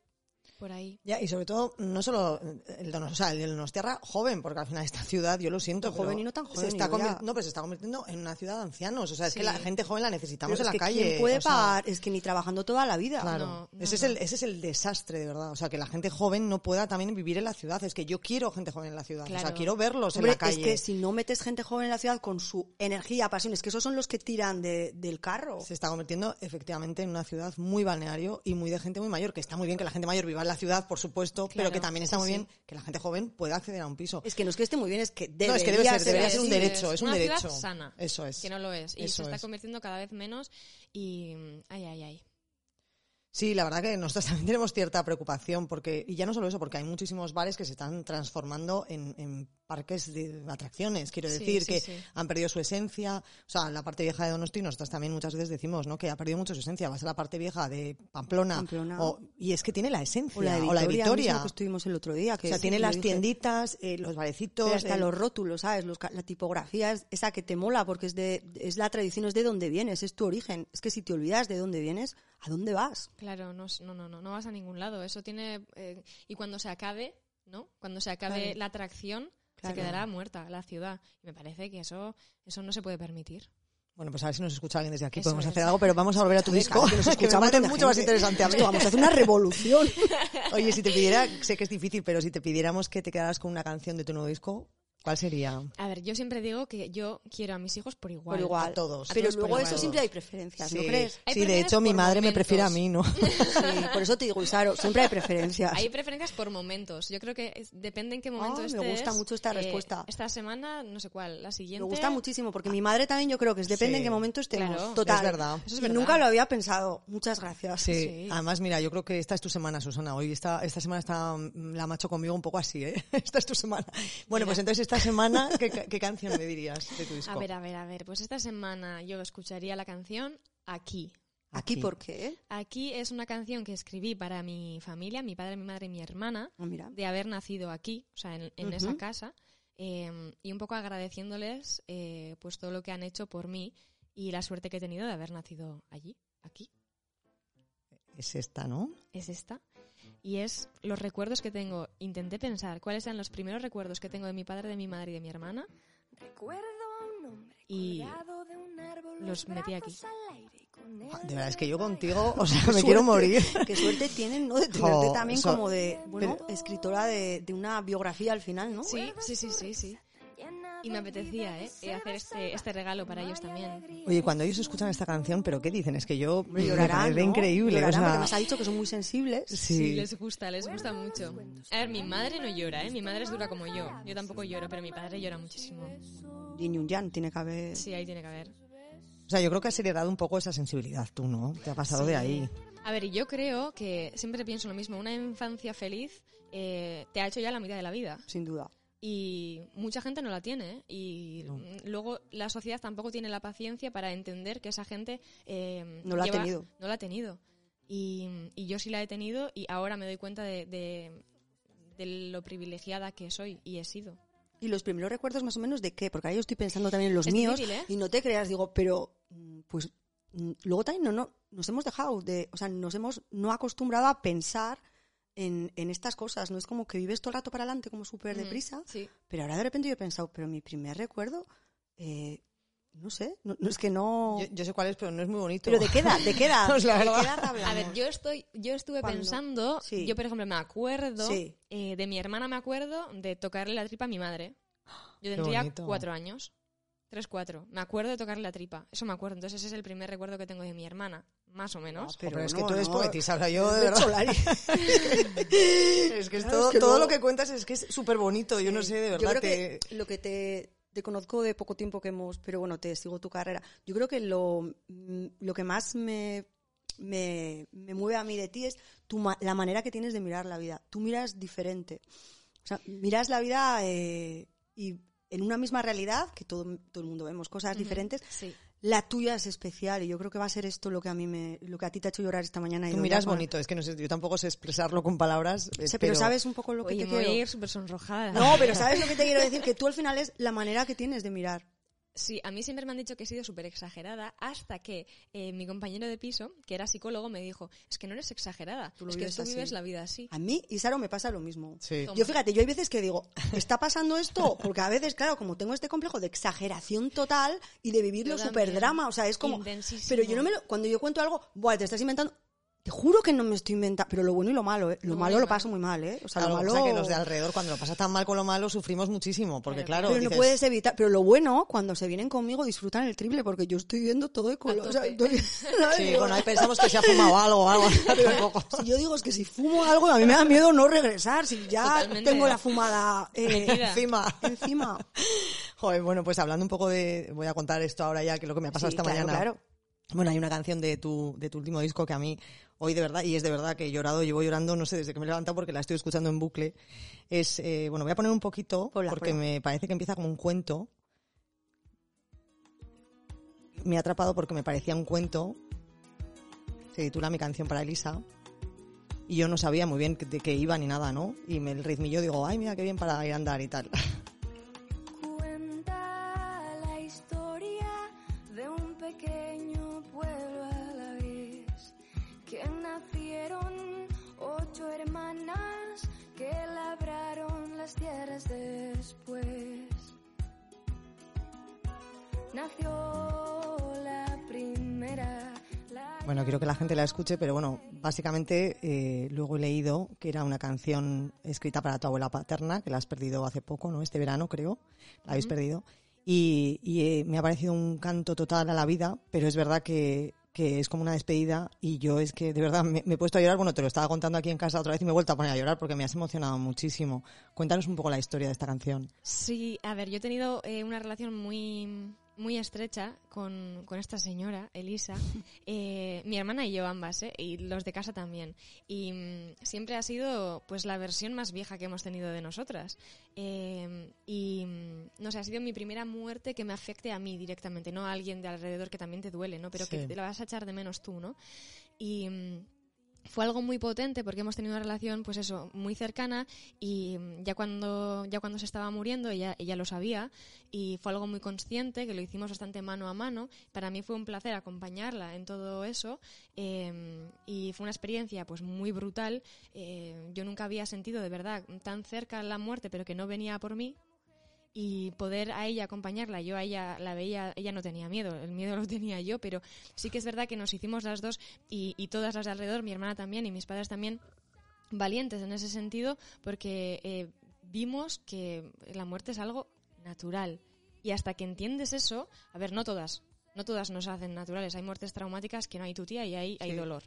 Por ahí. Ya, y sobre todo, no solo el Donos, o sea, el Donostiarra joven, porque al final esta ciudad, yo lo siento, Joven pero y no tan se joven, está ya. convirt- No, pero se está convirtiendo en una ciudad de ancianos. O sea, es que la gente joven la necesitamos Pero en es la que calle. ¿quién puede o sea, pagar? Es que ni trabajando toda la vida. Claro, No, no, ese, Es el, ese es el desastre, de verdad. O sea, que la gente joven no pueda también vivir en la ciudad. Es que yo quiero gente joven en la ciudad. O sea, quiero verlos Hombre, en la calle. es que si no metes gente joven en la ciudad con su energía, pasiones, que esos son los que tiran de- del carro. Se está convirtiendo efectivamente en una ciudad muy balneario y muy de gente muy mayor. Que está muy bien que la gente mayor viva la ciudad, por supuesto, pero que también está sí, muy sí. bien que la gente joven pueda acceder a un piso. Es que no es que esté muy bien, es que debería no, es que debe ser, debería ser un derecho, es es un una derecho. ciudad sana, Eso es. Que no lo es. Y Eso se está es. convirtiendo cada vez menos y... Ay, ay, ay. Sí, la verdad que nosotros también tenemos cierta preocupación porque, y ya no solo eso, porque hay muchísimos bares que se están transformando en, en parques de atracciones. Quiero decir sí, que sí. han perdido su esencia. O sea, la parte vieja de Donosti, nosotros también muchas veces decimos, ¿no? Que ha perdido mucho su esencia. Vas a la parte vieja de Pamplona. Pamplona. o- y es que tiene la esencia. O la de o la mismo que estuvimos el otro día. Que o sea, tiene las dije. tienditas, eh, los barecitos. Pero hasta el- los rótulos, ¿sabes? Los la tipografía es esa que te mola porque es de es la tradición, es de dónde vienes, es tu origen. Es que si te olvidas de dónde vienes, ¿a dónde vas? Claro, no, no, no, no, no vas a ningún lado. Eso tiene... eh, y cuando se acabe, ¿no? Cuando se acabe la atracción, Claro. se quedará muerta la ciudad. Y me parece que eso, eso no se puede permitir. Bueno, pues a ver si nos escucha alguien desde aquí. Eso Podemos es. hacer algo, pero vamos a volver a tu disco. Que nos *laughs* que me escucha parece montón de mucho más interesante a vamos a hacer una revolución. *laughs* *laughs* Oye, si te pidiera, sé que es difícil, pero si te pidiéramos que te quedaras con una canción de tu nuevo disco, ¿cuál sería? A ver, yo siempre digo que yo quiero a mis hijos por igual. Por igual. a todos. Pero A todos por luego igual. eso siempre hay preferencias, ¿no Sí, crees? Hay sí, de hecho mi madre me prefiere a mí, ¿no? *laughs* Sí, por eso te digo, Isaro, siempre hay preferencias. Hay preferencias por momentos. Yo creo que es- depende en qué momento Ah, me gusta mucho esta eh, respuesta. Esta semana, no sé cuál, la siguiente. Me gusta muchísimo, porque mi madre también yo creo que es depende Sí, en qué momento estemos. claro. Total. Es verdad. Eso es Y verdad. nunca lo había pensado. Muchas gracias. Sí. Sí. Además, mira, yo creo que esta es tu semana, Susana. Hoy esta, esta semana está mm, la macho conmigo un poco así, ¿eh? *laughs* Esta es tu semana. Bueno, pues entonces esta semana, ¿qué, ca- qué canción me dirías de tu disco? A ver, a ver, a ver. Pues esta semana yo escucharía la canción Aquí. Aquí, Aquí. ¿por qué? Aquí es una canción que escribí para mi familia, mi padre, mi madre y mi hermana, Ah, mira. de haber nacido aquí, o sea, en, en esa casa, eh, y un poco agradeciéndoles eh, pues todo lo que han hecho por mí y la suerte que he tenido de haber nacido allí, aquí. Es esta, ¿no? es esta. Y es los recuerdos que tengo. Intenté pensar cuáles eran los primeros recuerdos que tengo de mi padre, de mi madre y de mi hermana. Recuerdo a un hombre Y de un árbol, los metí aquí. De verdad, es que yo contigo, o sea, me suerte, quiero morir. *laughs* Qué suerte tienen, ¿no? De tenerte también como de, bueno, escritora de, de una biografía al final, ¿no? Sí, sí, sí, sí, sí. Y me apetecía, ¿eh? hacer este, este regalo para ellos también. Oye, cuando ellos escuchan esta canción, ¿pero qué dicen? Es que yo me llorarán, parece ¿no? increíble. o Llorarán, sea, porque nos ha dicho que son muy sensibles. sí. Sí, les gusta, les gusta mucho. A ver, mi madre no llora, ¿eh? Mi madre es dura como yo. Yo tampoco lloro, pero mi padre llora muchísimo. Yin y un yang tiene que haber. Sí, ahí tiene que haber. O sea, yo creo que has heredado un poco esa sensibilidad tú, ¿no? Te ha pasado de ahí. A ver, y yo creo que siempre pienso lo mismo. Una infancia feliz eh, te ha hecho ya la mitad de la vida. Sin duda. Y mucha gente no la tiene. ¿eh? Y No. luego la sociedad tampoco tiene la paciencia para entender que esa gente eh, No la ha tenido. No la ha tenido. Y, y yo sí la he tenido y ahora me doy cuenta de, de- de lo privilegiada que soy y he sido. ¿Y los primeros recuerdos más o menos de qué? Porque ahora yo estoy pensando también en los Es míos difícil, ¿eh? y no te creas, digo, pero mm, pues mm, luego también no, no, nos hemos dejado de, o sea, nos hemos no acostumbrado a pensar en, en estas cosas, no es como que vives todo el rato para adelante como súper Ujú, deprisa, Sí. pero ahora de repente yo he pensado, pero mi primer recuerdo, eh, no sé, no, no es que no... Yo, yo sé cuál es, pero no es muy bonito. pero ¿de qué edad? ¿De qué edad? Pues *laughs* la ¿De verdad. qué edad hablamos? A ver, yo estoy, yo estuve ¿Cuándo? pensando, Sí. yo por ejemplo me acuerdo Sí. eh, de mi hermana me acuerdo de tocarle la tripa a mi madre. Yo *gasps* tendría cuatro años. Tres, cuatro. Me acuerdo de tocarle la tripa. Eso me acuerdo. Entonces ese es el primer recuerdo que tengo de mi hermana. Más o menos. Pero, Pero es no, que tú eres no. sea, yo de De verdad. Cholari. *laughs* Es que es Claro, todo, es que todo lo que cuentas es que es súper bonito. Yo no sé, de Yo verdad. que lo que te, te conozco de poco tiempo que hemos, pero bueno, te sigo tu carrera. Yo creo que lo, mm, lo que más me, me, me mueve a mí de ti es tu, ma- la manera que tienes de mirar la vida. Tú miras diferente. O sea, miras la vida eh, y en una misma realidad, que todo, todo el mundo vemos cosas diferentes, Sí. La tuya es especial y yo creo que va a ser esto lo que a mí me, lo que a ti te ha hecho llorar esta mañana. Tú miras bonito, es que no sé, yo tampoco sé expresarlo con palabras. eh, Sí, pero sabes un poco lo que Oye, te quiero. ir súper sonrojada. No, pero *laughs* ¿sabes lo que te quiero decir? Que tú al final es la manera que tienes de mirar. Sí, a mí siempre me han dicho que he sido súper exagerada hasta que eh, mi compañero de piso, que era psicólogo, me dijo, es que no eres exagerada, Tú lo es que vives tú así". vives la vida así. A mí, y Saro, me pasa lo mismo. Sí. Yo fíjate, yo hay veces que digo, ¿está pasando esto? Porque a veces, claro, como tengo este complejo de exageración total y de vivirlo super drama, o sea, es como... Pero yo no me lo... Cuando yo cuento algo, buah, te estás inventando... Te juro que no me estoy inventando, pero lo bueno y lo malo, ¿eh? Lo, Lo malo lo paso muy mal, ¿eh? O sea, lo o malo... sea, que los de alrededor, cuando lo pasa tan mal con lo malo, sufrimos muchísimo. Porque, claro, pero no puedes evitar. Pero lo bueno, cuando se vienen conmigo, disfrutan el triple, porque yo estoy viendo todo de color. Sí, bueno, ahí pensamos que se ha fumado algo o algo. *laughs* *laughs* tampoco. Si yo digo es que si fumo algo, a mí me da miedo no regresar. Si ya Totalmente. tengo la fumada eh. Encima. encima. *laughs* Joder, bueno, pues hablando un poco de. Voy a contar esto ahora ya, que es lo que me ha pasado Sí, esta claro, mañana. claro. Bueno, hay una canción de tu, de tu último disco que a mí, hoy de verdad, y es de verdad que he llorado, llevo llorando, no sé, desde que me he levantado porque la estoy escuchando en bucle. Es, eh, bueno, voy a poner un poquito porque me parece que empieza como un cuento. Me ha atrapado porque me parecía un cuento. Se titula Mi canción para Elisa. Y yo no sabía muy bien de qué iba ni nada, ¿no? Y me, el ritmillo digo, ay, mira qué bien para ir a andar y tal. *laughs* quiero que la gente la escuche, pero bueno, básicamente eh, luego he leído que era una canción escrita para tu abuela paterna, que la has perdido hace poco, ¿no? Este verano, creo, la habéis perdido. Y, y, eh, me ha parecido un canto total a la vida, pero es verdad que, que es como una despedida y yo es que de verdad me, me he puesto a llorar, bueno, te lo estaba contando aquí en casa otra vez y me he vuelto a poner a llorar porque me has emocionado muchísimo. Cuéntanos un poco la historia de esta canción. Sí, a ver, yo he tenido eh, una relación muy, muy estrecha con, con esta señora, Elisa, *laughs* eh, mi hermana y yo ambas, ¿eh? y los de casa también. Y mm, siempre ha sido pues la versión más vieja que hemos tenido de nosotras. Eh, y mm, no sé, ha sido mi primera muerte que me afecte a mí directamente, no a alguien de alrededor que también te duele, ¿no? Pero Sí. que te la vas a echar de menos tú, ¿no? Y mm, fue algo muy potente porque hemos tenido una relación, pues eso, muy cercana y mm, ya cuando, ya cuando se estaba muriendo ella, ella lo sabía y fue algo muy consciente que lo hicimos bastante mano a mano. Para mí fue un placer acompañarla en todo eso eh, y fue una experiencia pues muy brutal. Eh, yo nunca había sentido de verdad tan cerca la muerte pero que no venía por mí y poder a ella acompañarla, yo a ella la veía, ella no tenía miedo, el miedo lo tenía yo, pero sí que es verdad que nos hicimos las dos y, y todas las de alrededor, mi hermana también y mis padres también, valientes en ese sentido, porque eh, vimos que la muerte es algo natural. Y hasta que entiendes eso, a ver, no todas, no todas nos hacen naturales, hay muertes traumáticas que no hay tutía y hay, hay dolor.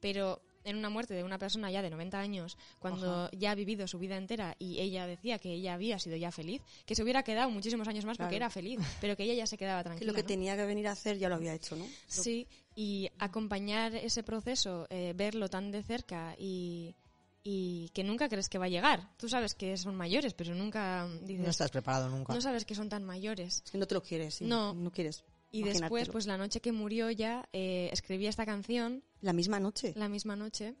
Pero en una muerte de una persona ya de 90 años, cuando ya ha vivido su vida entera y ella decía que ella había sido ya feliz, que se hubiera quedado muchísimos años más porque Claro. era feliz, pero que ella ya se quedaba *laughs* Que tranquila. lo que ¿no? tenía que venir a hacer ya lo había hecho, ¿no? Sí, y acompañar ese proceso, eh, verlo tan de cerca y, y que nunca crees que va a llegar. Tú sabes que son mayores, pero nunca dices, No estás preparado nunca. no sabes que son tan mayores. Es que no te lo quieres, sí. No. No quieres. Y después, pues la noche que murió ya, eh, escribí esta canción La misma noche. la misma noche.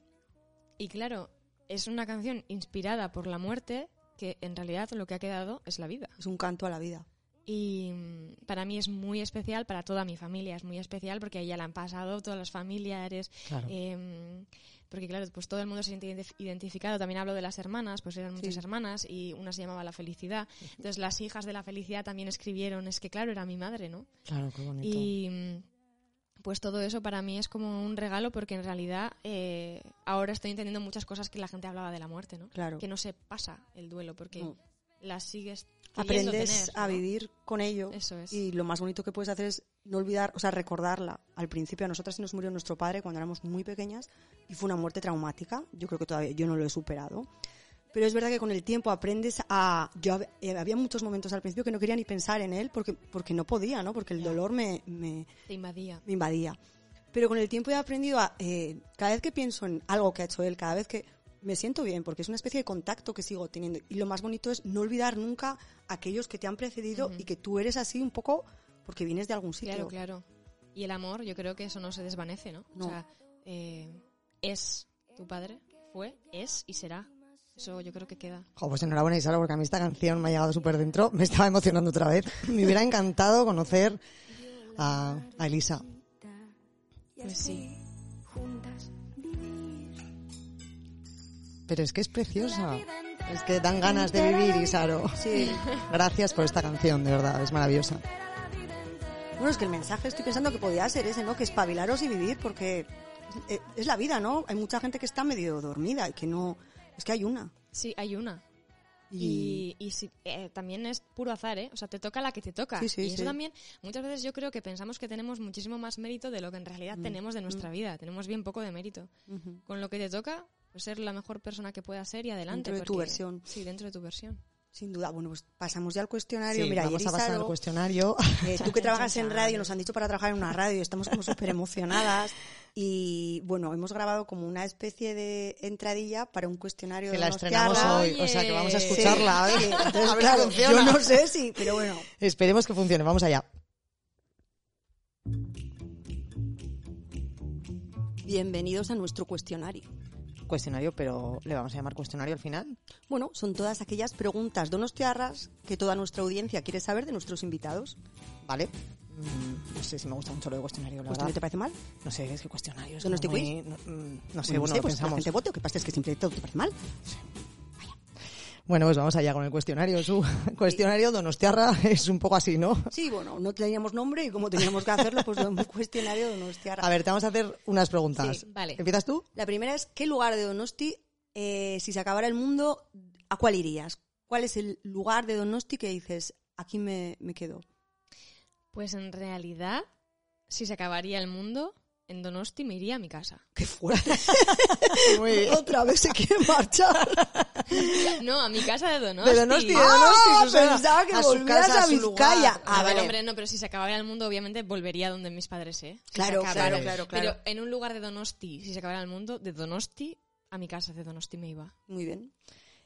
Y claro, es una canción inspirada por la muerte, que en realidad lo que ha quedado es la vida. Es un canto a la vida. Y mm, para mí es muy especial, para toda mi familia es muy especial, porque a ella la han pasado todos los familiares, Claro. eh, porque claro, pues todo el mundo se siente identi- identificado. También hablo de las hermanas, pues eran muchas Sí. hermanas y una se llamaba La Felicidad. Entonces las hijas de La Felicidad también escribieron, es que claro, era mi madre, ¿no? Claro, qué bonito. Y mm, pues todo eso para mí es como un regalo porque en realidad eh, ahora estoy entendiendo muchas cosas que la gente hablaba de la muerte, ¿no? Claro. Que no se pasa el duelo porque No. las sigues aprendes tener, a ¿no? vivir con ello. Eso es. Y lo más bonito que puedes hacer es no olvidar, o sea, recordarla. Al principio a nosotras se nos murió nuestro padre cuando éramos muy pequeñas y fue una muerte traumática. Yo creo que todavía yo no lo he superado. Pero es verdad que con el tiempo aprendes a... Yo eh, había muchos momentos al principio que no quería ni pensar en él porque, porque no podía, ¿no? Porque el dolor me, me, Te invadía. me invadía. Pero con el tiempo he aprendido a, eh, cada vez que pienso en algo que ha hecho él, cada vez que me siento bien, porque es una especie de contacto que sigo teniendo. Y lo más bonito es no olvidar nunca a aquellos que te han precedido y que tú eres así un poco porque vienes de algún sitio. Claro, claro. Y el amor, yo creo que eso no se desvanece, ¿no? No. O sea, eh, es tu padre, fue, es y será. Eso yo creo que queda. Jo, pues enhorabuena Isara, porque a mí esta canción me ha llegado súper dentro. Me estaba emocionando otra vez. *laughs* Me hubiera encantado conocer a, a Elisa. Pues sí. juntas vivir. Pero es que es preciosa. Es que dan ganas de vivir, Isaro. Sí. Gracias por esta canción, de verdad, es maravillosa. Bueno, es que el mensaje estoy pensando que podía ser ese, ¿no? Que espabilaros y vivir porque es, es la vida, ¿no? Hay mucha gente que está medio dormida y que no... Es que hay una. Sí, hay una. Y- Y, si- eh, también es puro azar, ¿eh? O sea, te toca la que te toca. Sí, sí, y eso sí. también, muchas veces yo creo que pensamos que tenemos muchísimo más mérito de lo que en realidad Mm. tenemos de nuestra vida. Tenemos bien poco de mérito. Con lo que te toca, pues ser la mejor persona que puedas ser y adelante. Dentro de tu versión. Sí, dentro de tu versión. Sin duda. Bueno, pues pasamos ya al cuestionario. Sí, Mira, vamos a pasar al cuestionario. Eh, *laughs* tú que trabajas en radio, nos han dicho para trabajar en una radio, estamos como súper emocionadas y bueno, hemos grabado como una especie de entradilla para un cuestionario Que de la estrenamos hoy, Oye. o sea que vamos a escucharla. sí, entonces, a ver si claro, funciona. yo no sé si, pero bueno. Esperemos que funcione, vamos allá. Bienvenidos a nuestro cuestionario. Cuestionario, pero le vamos a llamar cuestionario al final. Bueno, son todas aquellas preguntas donostiarras que toda nuestra audiencia quiere saber de nuestros invitados. ¿Vale? Mm, no sé si me gusta mucho lo de cuestionario, la ¿Cuestionario te verdad. parece mal? No sé, es que cuestionario es ¿Donosti muy- no, mm, no sé, Bueno, bueno, sé, pues la pensamos. gente vote, o que pasa es que siempre todo te parece mal. Bueno, pues vamos allá con el cuestionario. Su *laughs* cuestionario Donostiarra es un poco así, ¿no? Sí, bueno, no teníamos nombre y como teníamos que hacerlo, pues un cuestionario donostiarra. A ver, te vamos a hacer unas preguntas. Sí, vale. ¿Empiezas tú? La primera es, ¿qué lugar de Donosti, eh, si se acabara el mundo, a cuál irías? ¿Cuál es el lugar de Donosti que dices, aquí me, me quedo? Pues en realidad, si se acabaría el mundo, en Donosti me iría a mi casa. *laughs* ¡Qué fuerte! *laughs* Otra vez se quiere marchar. *laughs* No, a mi casa de Donosti. De Donosti, de ¡Ah! Donosti, Susana. Pensaba que A su volvías casa, a Vizcaya. Ah, A ver, vale. hombre, no, pero si se acabara el mundo, obviamente volvería donde mis padres, ¿eh? Si Claro, claro, claro, claro. Pero en un lugar de Donosti, si se acabara el mundo, de Donosti a mi casa de Donosti me iba. Muy bien.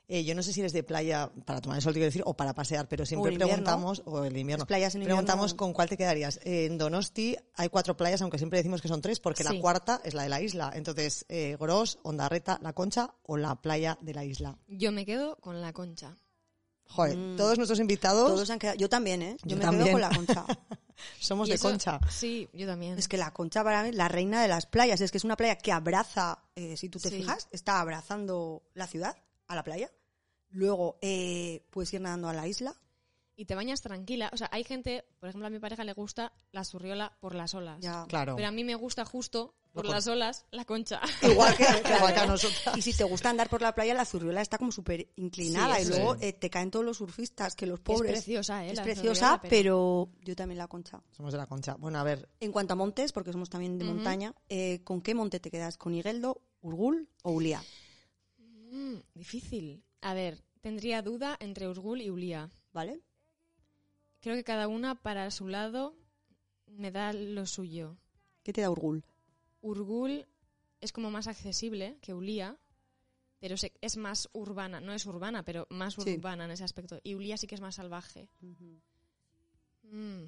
Eh, yo no sé si eres de playa para tomar el sol, quiero decir, o para pasear, pero siempre O preguntamos, o el invierno, Las playas en invierno- preguntamos con cuál te quedarías. Eh, en Donosti hay cuatro playas, aunque siempre decimos que son tres, porque la cuarta es la de la isla. Entonces, eh, Gros, Ondarreta, La Concha o la playa de la isla. Yo me quedo con la concha. Joder, Mm. todos nuestros invitados Todos han quedado. Yo también, ¿eh? Yo, Yo me también. quedo con la concha. *laughs* somos Y de eso- Concha. Sí, yo también. Es que la concha para mí es la reina de las playas. Es que es una playa que abraza, eh, si tú te Sí. fijas, está abrazando la ciudad, a la playa. Luego eh, puedes ir nadando a la isla. Y te bañas tranquila. O sea, hay gente, por ejemplo, a mi pareja le gusta la zurriola por las olas. Ya. Claro. Pero a mí me gusta justo por las olas la concha. *laughs* Igual que, *laughs* Igual que a nosotras. Y si te gusta andar por la playa, la zurriola está como súper inclinada. Sí, y luego es. eh, te caen todos los surfistas, que los Es pobres. preciosa, ¿eh? Es la preciosa, pero yo también la concha. Somos de la Concha. Bueno, a ver, En cuanto a montes, porque somos también de montaña, eh, ¿con qué monte te quedas? ¿Con Igueldo, Urgul o Ulia? Mm, difícil. A ver, tendría duda entre Urgul y Ulía. ¿Vale? Creo que cada una para su lado me da lo suyo. ¿Qué te da Urgul? Urgul es como más accesible que Ulía, pero es más urbana. No es urbana, pero más Sí. urbana en ese aspecto. Y Ulía sí que es más salvaje. Mm.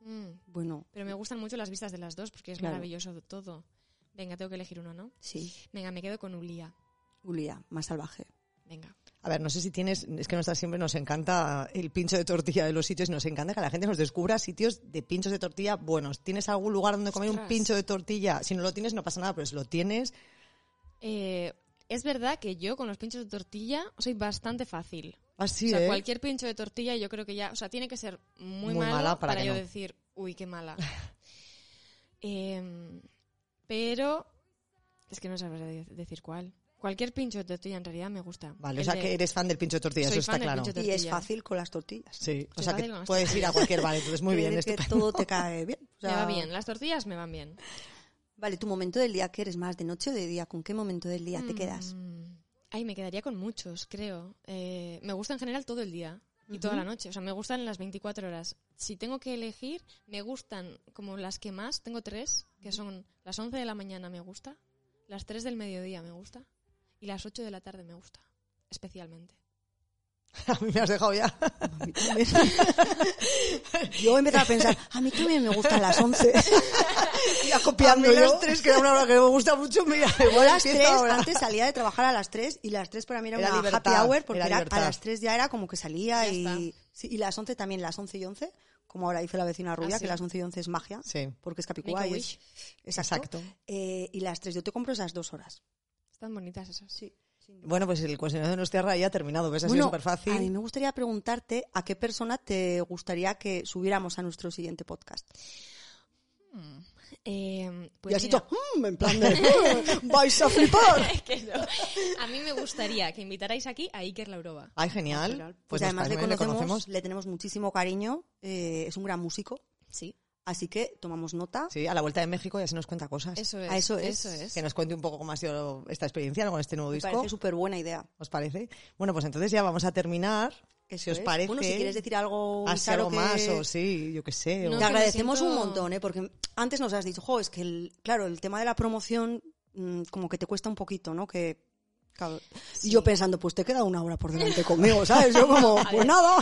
Mm. Bueno, Pero me gustan mucho las vistas de las dos porque es Claro. maravilloso todo. Venga, tengo que elegir uno, ¿no? sí, Venga, me quedo con Ulía. Ulia, más salvaje. Venga. a ver, no sé si tienes, es que nosotras siempre nos encanta el pincho de tortilla de los sitios y nos encanta que la gente nos descubra sitios de pinchos de tortilla buenos. ¿Tienes algún lugar donde comer un pincho de tortilla? Si no lo tienes, no pasa nada, pero si lo tienes, Eh, es verdad que yo con los pinchos de tortilla soy bastante fácil. así, o sea, ¿eh? cualquier pincho de tortilla yo creo que ya, o sea, tiene que ser muy, Muy malo mala para para, que yo no. decir, uy, qué mala. *laughs* Em, pero es que no sabré de- decir cuál. Cualquier pincho de tortilla en realidad me gusta. Vale, o sea de- que eres fan del pincho de tortilla, Soy eso está fan del claro. pincho de Y es fácil con las tortillas. Sí, o sea que puedes ir a cualquier bar, entonces muy *laughs* Quiere bien, que estupendo. todo te cae bien. O sea, *laughs* Me va bien. Las tortillas me van bien. Vale, tu momento del día, ¿qué eres más? ¿De noche o de día? ¿Con qué momento del día te quedas? Mm, Ay, me quedaría con muchos, creo. Eh, me gusta en general todo el día y toda la noche. O sea, me gustan las 24 horas. Si tengo que elegir, me gustan como las que más. Tengo tres, que son las 11 de la mañana me gusta, las 3 del mediodía me gusta y las 8 de la tarde me gusta, especialmente. *laughs* A mí me has dejado ya. A mí también. yo empezaba a pensar, a mí también me gustan las 11. *laughs* Ya copiando A mí yo. las tres, que era una hora que me gusta mucho, mira, *laughs* igual a las empiezo 3, ahora. antes salía de trabajar a las 3 y las 3 para mí era, Era una libertad, happy hour porque era era a las 3 ya era como que salía y, sí, y las 11 también, las 11 y 11, como ahora dice la vecina rubia, Ah, sí. que las 11 y 11 es magia, Sí, porque es Capicúa es... Exacto. exacto. Eh, y las 3, yo te compro esas dos horas. Están bonitas esas. Sí. Bueno, pues el cuestionario de nuestra tierra ya ha terminado, ¿ves? Ha sido súper fácil. a mí me gustaría preguntarte a qué persona te gustaría que subiéramos a nuestro siguiente podcast. Eh, pues y has mira, dicho, "Mm", en plan de, "Eh, *laughs* vais a flipar. *laughs* que no. A mí me gustaría que invitarais aquí a Iker Laurova. Ay, genial. Pues, Pues, además le nos conocemos, le tenemos muchísimo cariño, eh, es un gran músico, Sí, así que tomamos nota. Sí, a la vuelta de México ya se nos cuenta cosas. eso es. A eso es. Eso es. Que nos cuente un poco cómo ha sido esta experiencia con este nuevo Me disco. parece súper buena idea. ¿Os parece? Bueno, pues entonces ya vamos a terminar. Eso si os es. parece. Bueno, si quieres decir algo, Isaro, algo que- más o sí, yo qué sé. o- Te agradecemos siento- un montón, ¿eh? porque antes nos has dicho, jo, es que, el, claro, el tema de la promoción mm, como que te cuesta un poquito, ¿no? Que, claro, Y yo pensando, pues te queda una hora por delante conmigo, ¿sabes? Yo como, *laughs* pues nada,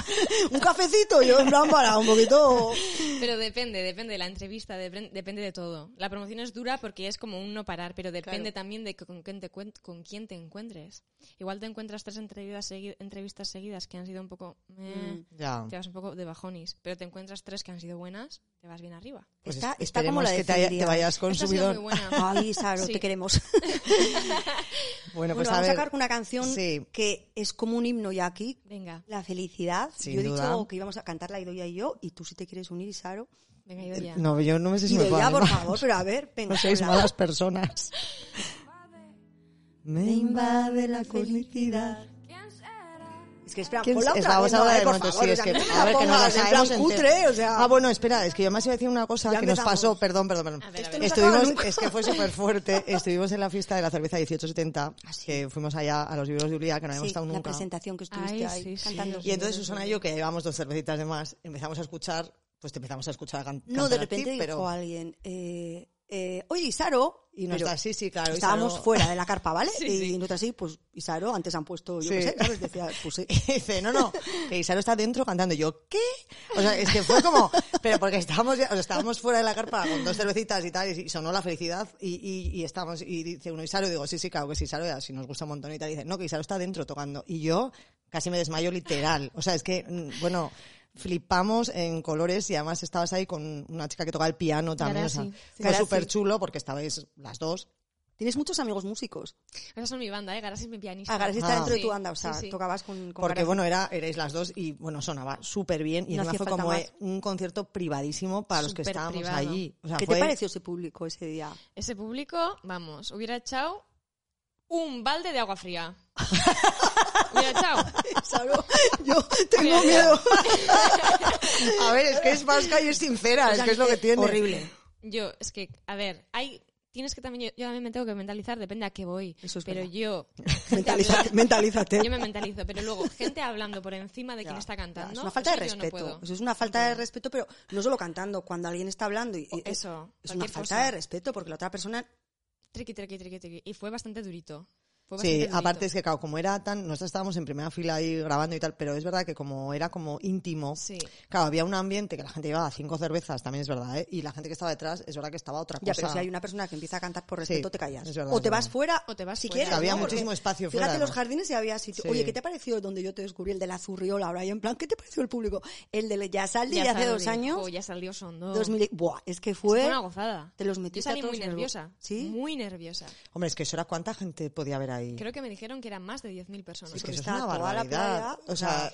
un cafecito, yo en plan para un poquito... Pero depende, depende de la entrevista, depende, depende de todo. La promoción es dura porque es como un no parar, pero depende Claro. también de con quién, te, con quién te encuentres. Igual te encuentras tres entrevistas, segui- entrevistas seguidas que han sido un poco... eh, Mm. Ya. Te vas un poco de bajonis, pero te encuentras tres que han sido buenas, te vas bien arriba. Pues está, es- está como la que te, haya- te definiría. vayas consumido. *laughs* Ay, Saro, Sí. te queremos. Bueno, *laughs* Bueno, pues a vamos a ver. sacar una canción Sí. que es como un himno ya aquí, Venga, la felicidad. Sin yo he duda. dicho que íbamos a cantarla Idoya y yo, y tú si te quieres unir, Isaro. venga, yo ya. No, yo no me sé si me puedo Idoya, por favor, pero a ver, *laughs* venga. No sois hola. malas personas. *laughs* Me invade la felicidad. Es que espera, ¿Quién ponla es? otra Vamos vez, a no, hablar de por momentos, favor, sí, o es sea, que, no me a ver, que nos la sabemos cutre, o sea... Ah, bueno, espera, es que yo más iba a decir una cosa que nos pasó, perdón, perdón, perdón. A ver, a Esto ver. no se acaba Estuvimos, nunca. es que fue súper fuerte. *laughs* Estuvimos en la fiesta de la cerveza 1870, que fuimos allá a los libros de Ulia, que no habíamos Sí, estado la nunca. presentación que estuviste Ay, ahí sí, sí. cantando. Y entonces Susana y yo, que llevamos dos cervecitas de más, empezamos a escuchar, pues te empezamos a escuchar a can- No, de cantar a ti, repente dijo pero... alguien, eh, eh, oye, Isaro, Y no está, sí, sí, claro. estábamos Isaro- fuera de la carpa, ¿vale? *laughs* Sí, y sí. nosotros así, pues Isaro, antes han puesto, yo Sí. qué sé, ¿sabes? Decía, pues sí. *laughs* Y dice, no, no, que Isaro está dentro cantando. Y yo, ¿qué? O sea, es que fue como, pero porque estábamos ya, o sea, estábamos fuera de la carpa con dos cervecitas y tal, y sonó la felicidad, y, y, y estamos, y dice uno, Isaro, y digo, sí, sí, claro que sí, Isaro, ya, si nos gusta un montón y tal, y dice, no, que Isaro está dentro tocando. Y yo casi me desmayo literal. O sea, es que, mm, bueno, flipamos en colores y además estabas ahí con una chica que toca el piano también. O sea, Garasi. fue Garasi. súper chulo porque estabais las dos. Tienes muchos amigos músicos. Esas son mi banda, ¿eh? Garasi es mi pianista. Ah, Garasi está Ah. dentro de Sí, tu banda, o sea, sí, sí. tocabas con, con Porque Garasi. bueno, era, erais las dos y bueno, sonaba súper bien y No fue como más. un concierto privadísimo para los que estábamos privado. allí. O sea, ¿Qué fue- te pareció ese público ese día? Ese público, vamos, hubiera echado un balde de agua fría. *laughs* hubiera echado. Isaro, *laughs* yo tengo Mira, miedo. *laughs* A ver, es que es vasca y es sincera, O es que es lo que tiene. Horrible. Yo, es que, a ver, hay... Tienes que también, yo, yo también me tengo que mentalizar, depende a qué voy. Eso es pero verdad. yo, *laughs* Mentalízate. mentalízate. yo me mentalizo, pero luego, gente hablando por encima de quien Ya, está ya, cantando. es una falta de eso respeto. Eso es una falta de respeto, pero no solo cantando, cuando alguien está hablando y, y- Eso, es una falta cosa. de respeto porque la otra persona Triqui, triqui, triqui, triqui. Y fue bastante durito. Fue Sí, aparte es que claro, como era tan, nosotros estábamos en primera fila ahí grabando y tal, pero es verdad que como era como íntimo, Sí. claro, había un ambiente que la gente llevaba cinco cervezas, también es verdad, ¿eh? y la gente que estaba detrás es verdad que estaba otra cosa. Ya, pero si hay una persona que empieza a cantar por respeto, Sí, te callas. es verdad, o es te vas verdad. fuera, O te vas si fuera. quieres. Había ¿no? Porque muchísimo espacio Fíjate, fuera, los además. jardines y había sitio. Sí. Oye, ¿qué te ha parecido donde yo te descubrí el de la zurriola? Ahora, y en plan, ¿qué te pareció el público? El de Yasaldi de Ya hace dos años. ya salió Sondo. 2000 Buah, es que Fue fue. una gozada. Te los Yo metiste a salí todos muy nerviosa. ¿Sí? Muy nerviosa. Hombre, es que eso era cuánta gente podía haber ahí. Creo que me dijeron que eran más de 10.000 personas. es que porque eso es está una barbaridad. playa, o sea,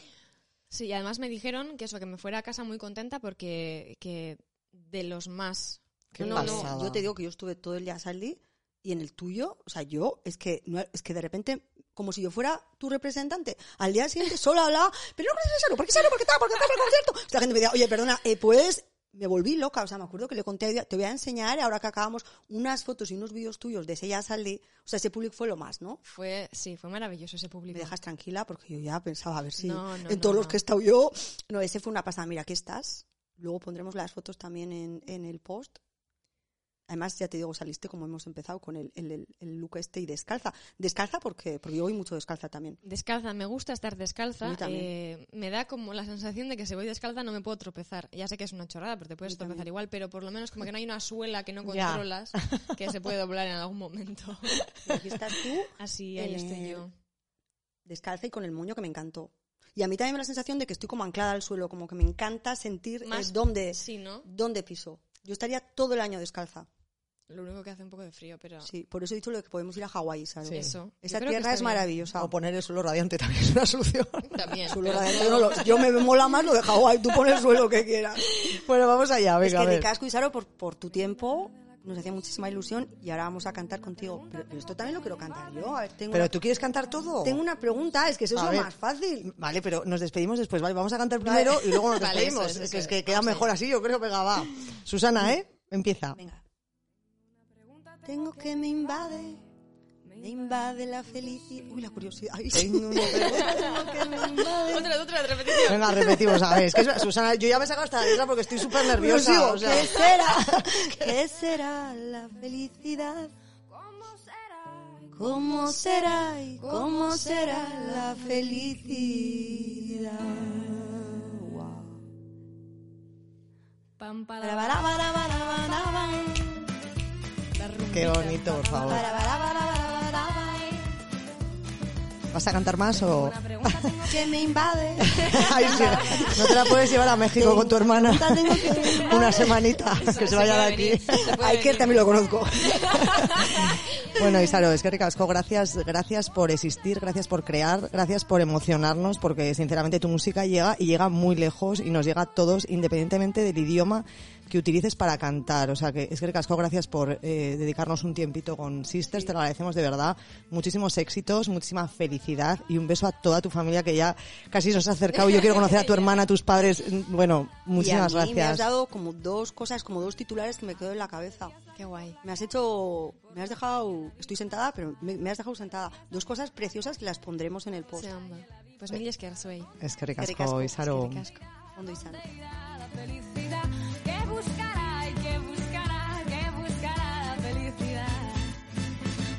Sí, y además me dijeron que eso, que me fuera a casa muy contenta porque que de los más... Qué no, no. Yo te digo que yo estuve todo el día Yasaldi Y en el tuyo, o sea, yo, es que, no, es que de repente, como si yo fuera tu representante, al día siguiente sola hablaba, pero no puedes ¿por qué sale? ¿Por qué tal? ¿Por qué tal? ¿Por el concierto? La gente me decía, oye, perdona, eh, pues me volví loca, o sea, me acuerdo que le conté, te voy a enseñar, ahora que acabamos, unas fotos y unos vídeos tuyos de ese ya salí, o sea, ese público fue lo más, ¿no? Fue, sí, fue maravilloso ese público. Me dejas tranquila porque yo ya pensaba a ver si No, no, en todos no, los que he estado yo, no, ese fue una pasada, mira, aquí estás, luego pondremos las fotos también en, en el post. Además, ya te digo, saliste como hemos empezado con el, el, el- look este y descalza. Descalza porque, porque yo voy mucho descalza también. Descalza, me gusta estar descalza. eh, me da como la sensación de que si voy descalza no me puedo tropezar. Ya sé que es una chorrada, porque te puedes también. tropezar igual, pero por lo menos como que no hay una suela que no *laughs* Ya. controlas, que se puede doblar en algún momento. Y aquí estás tú, *laughs* Así, ahí Eh, estoy yo. descalza y con el moño que me encantó. Y a mí también me da la sensación de que estoy como anclada al suelo, como que me encanta sentir Más- dónde, Sí, ¿no? dónde piso. Yo estaría todo el año descalza. Lo único que hace un poco de frío, pero Sí, por eso he dicho lo que podemos ir a Hawái, ¿sabes? Sí. eso. Esa tierra es maravillosa. O poner el suelo radiante también es una solución. También. Suelo radiante, yo, no lo- yo me mola más lo de Hawái, tú pones el suelo que quieras. Bueno, vamos allá, es venga, que a ver. Ricasco y Saro, por, por tu tiempo, nos hacía muchísima ilusión y ahora vamos a cantar contigo. Pero, pero esto también lo quiero cantar yo. A ver, tengo, ¿Pero una, tú quieres cantar todo? tengo una pregunta, es que eso es A lo ver. más fácil. Vale, pero nos despedimos después, ¿vale? Vamos a cantar primero y luego nos *laughs* Vale, despedimos. eso es, eso que es es. que queda mejor así, yo creo. Venga, va. Susana, ¿eh? Empieza. Venga. Tengo que me invade, me invade la felicidad. Uy, la curiosidad. Ay, Tengo una pregunta. *laughs* tengo que me *laughs* invade. Otra, otra, repetición. Venga, repetimos, a ver. Es que Susana, yo ya me he sacado esta letra porque estoy súper nerviosa. Digo, o sea. ¿Qué será? *laughs* ¿Qué será la felicidad? ¿Cómo será y cómo será la felicidad? Wow. Pam, Para, para, para, la. Qué bonito, por favor. ¿Vas a cantar más o...? Que me invade. *laughs* Ay, sí, no te la puedes llevar a México con tu hermana que- *laughs* una semanita, que se vaya de aquí. Iker también lo conozco. *laughs* Bueno, Isaro, es que ricasco, gracias, gracias por existir, gracias por crear, gracias por emocionarnos, porque sinceramente tu música llega y llega muy lejos y nos llega a todos, independientemente del idioma que utilices para cantar. O sea que es que ricasco, gracias por eh, dedicarnos un tiempito con Sisters, te lo agradecemos de verdad. Muchísimos éxitos, muchísima felicidad y un beso a toda tu familia que ya casi nos ha acercado. Yo quiero conocer a tu *laughs* hermana, a tus padres. Bueno, muchísimas y a mí me has gracias. dado como dos cosas, como dos titulares que me quedo en la cabeza. Qué guay. Me has hecho, me has dejado, estoy sentada, pero me, me has dejado sentada. Dos cosas preciosas que las pondremos en el post. Se anda. Pues mil que soy. Es que ricasco, ricasco, Isaro. Qué ricasco. Fondo y sano. felicidad que buscará y que buscará, que buscará la felicidad.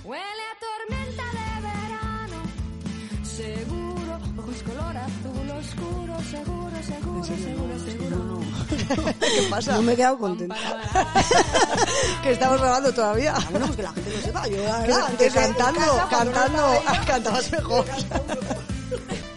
Huele a tormenta de verano, seguro, ojos color azul oscuro, seguro, seguro, seguro, seguro. *laughs* ¿Qué pasa? No me he quedado contenta. *laughs* que estamos grabando todavía. Ah, bueno, pues que la gente lo sepa. Yo, la Que, verdad, que en cantando, no cantando, *laughs* cantabas mejor.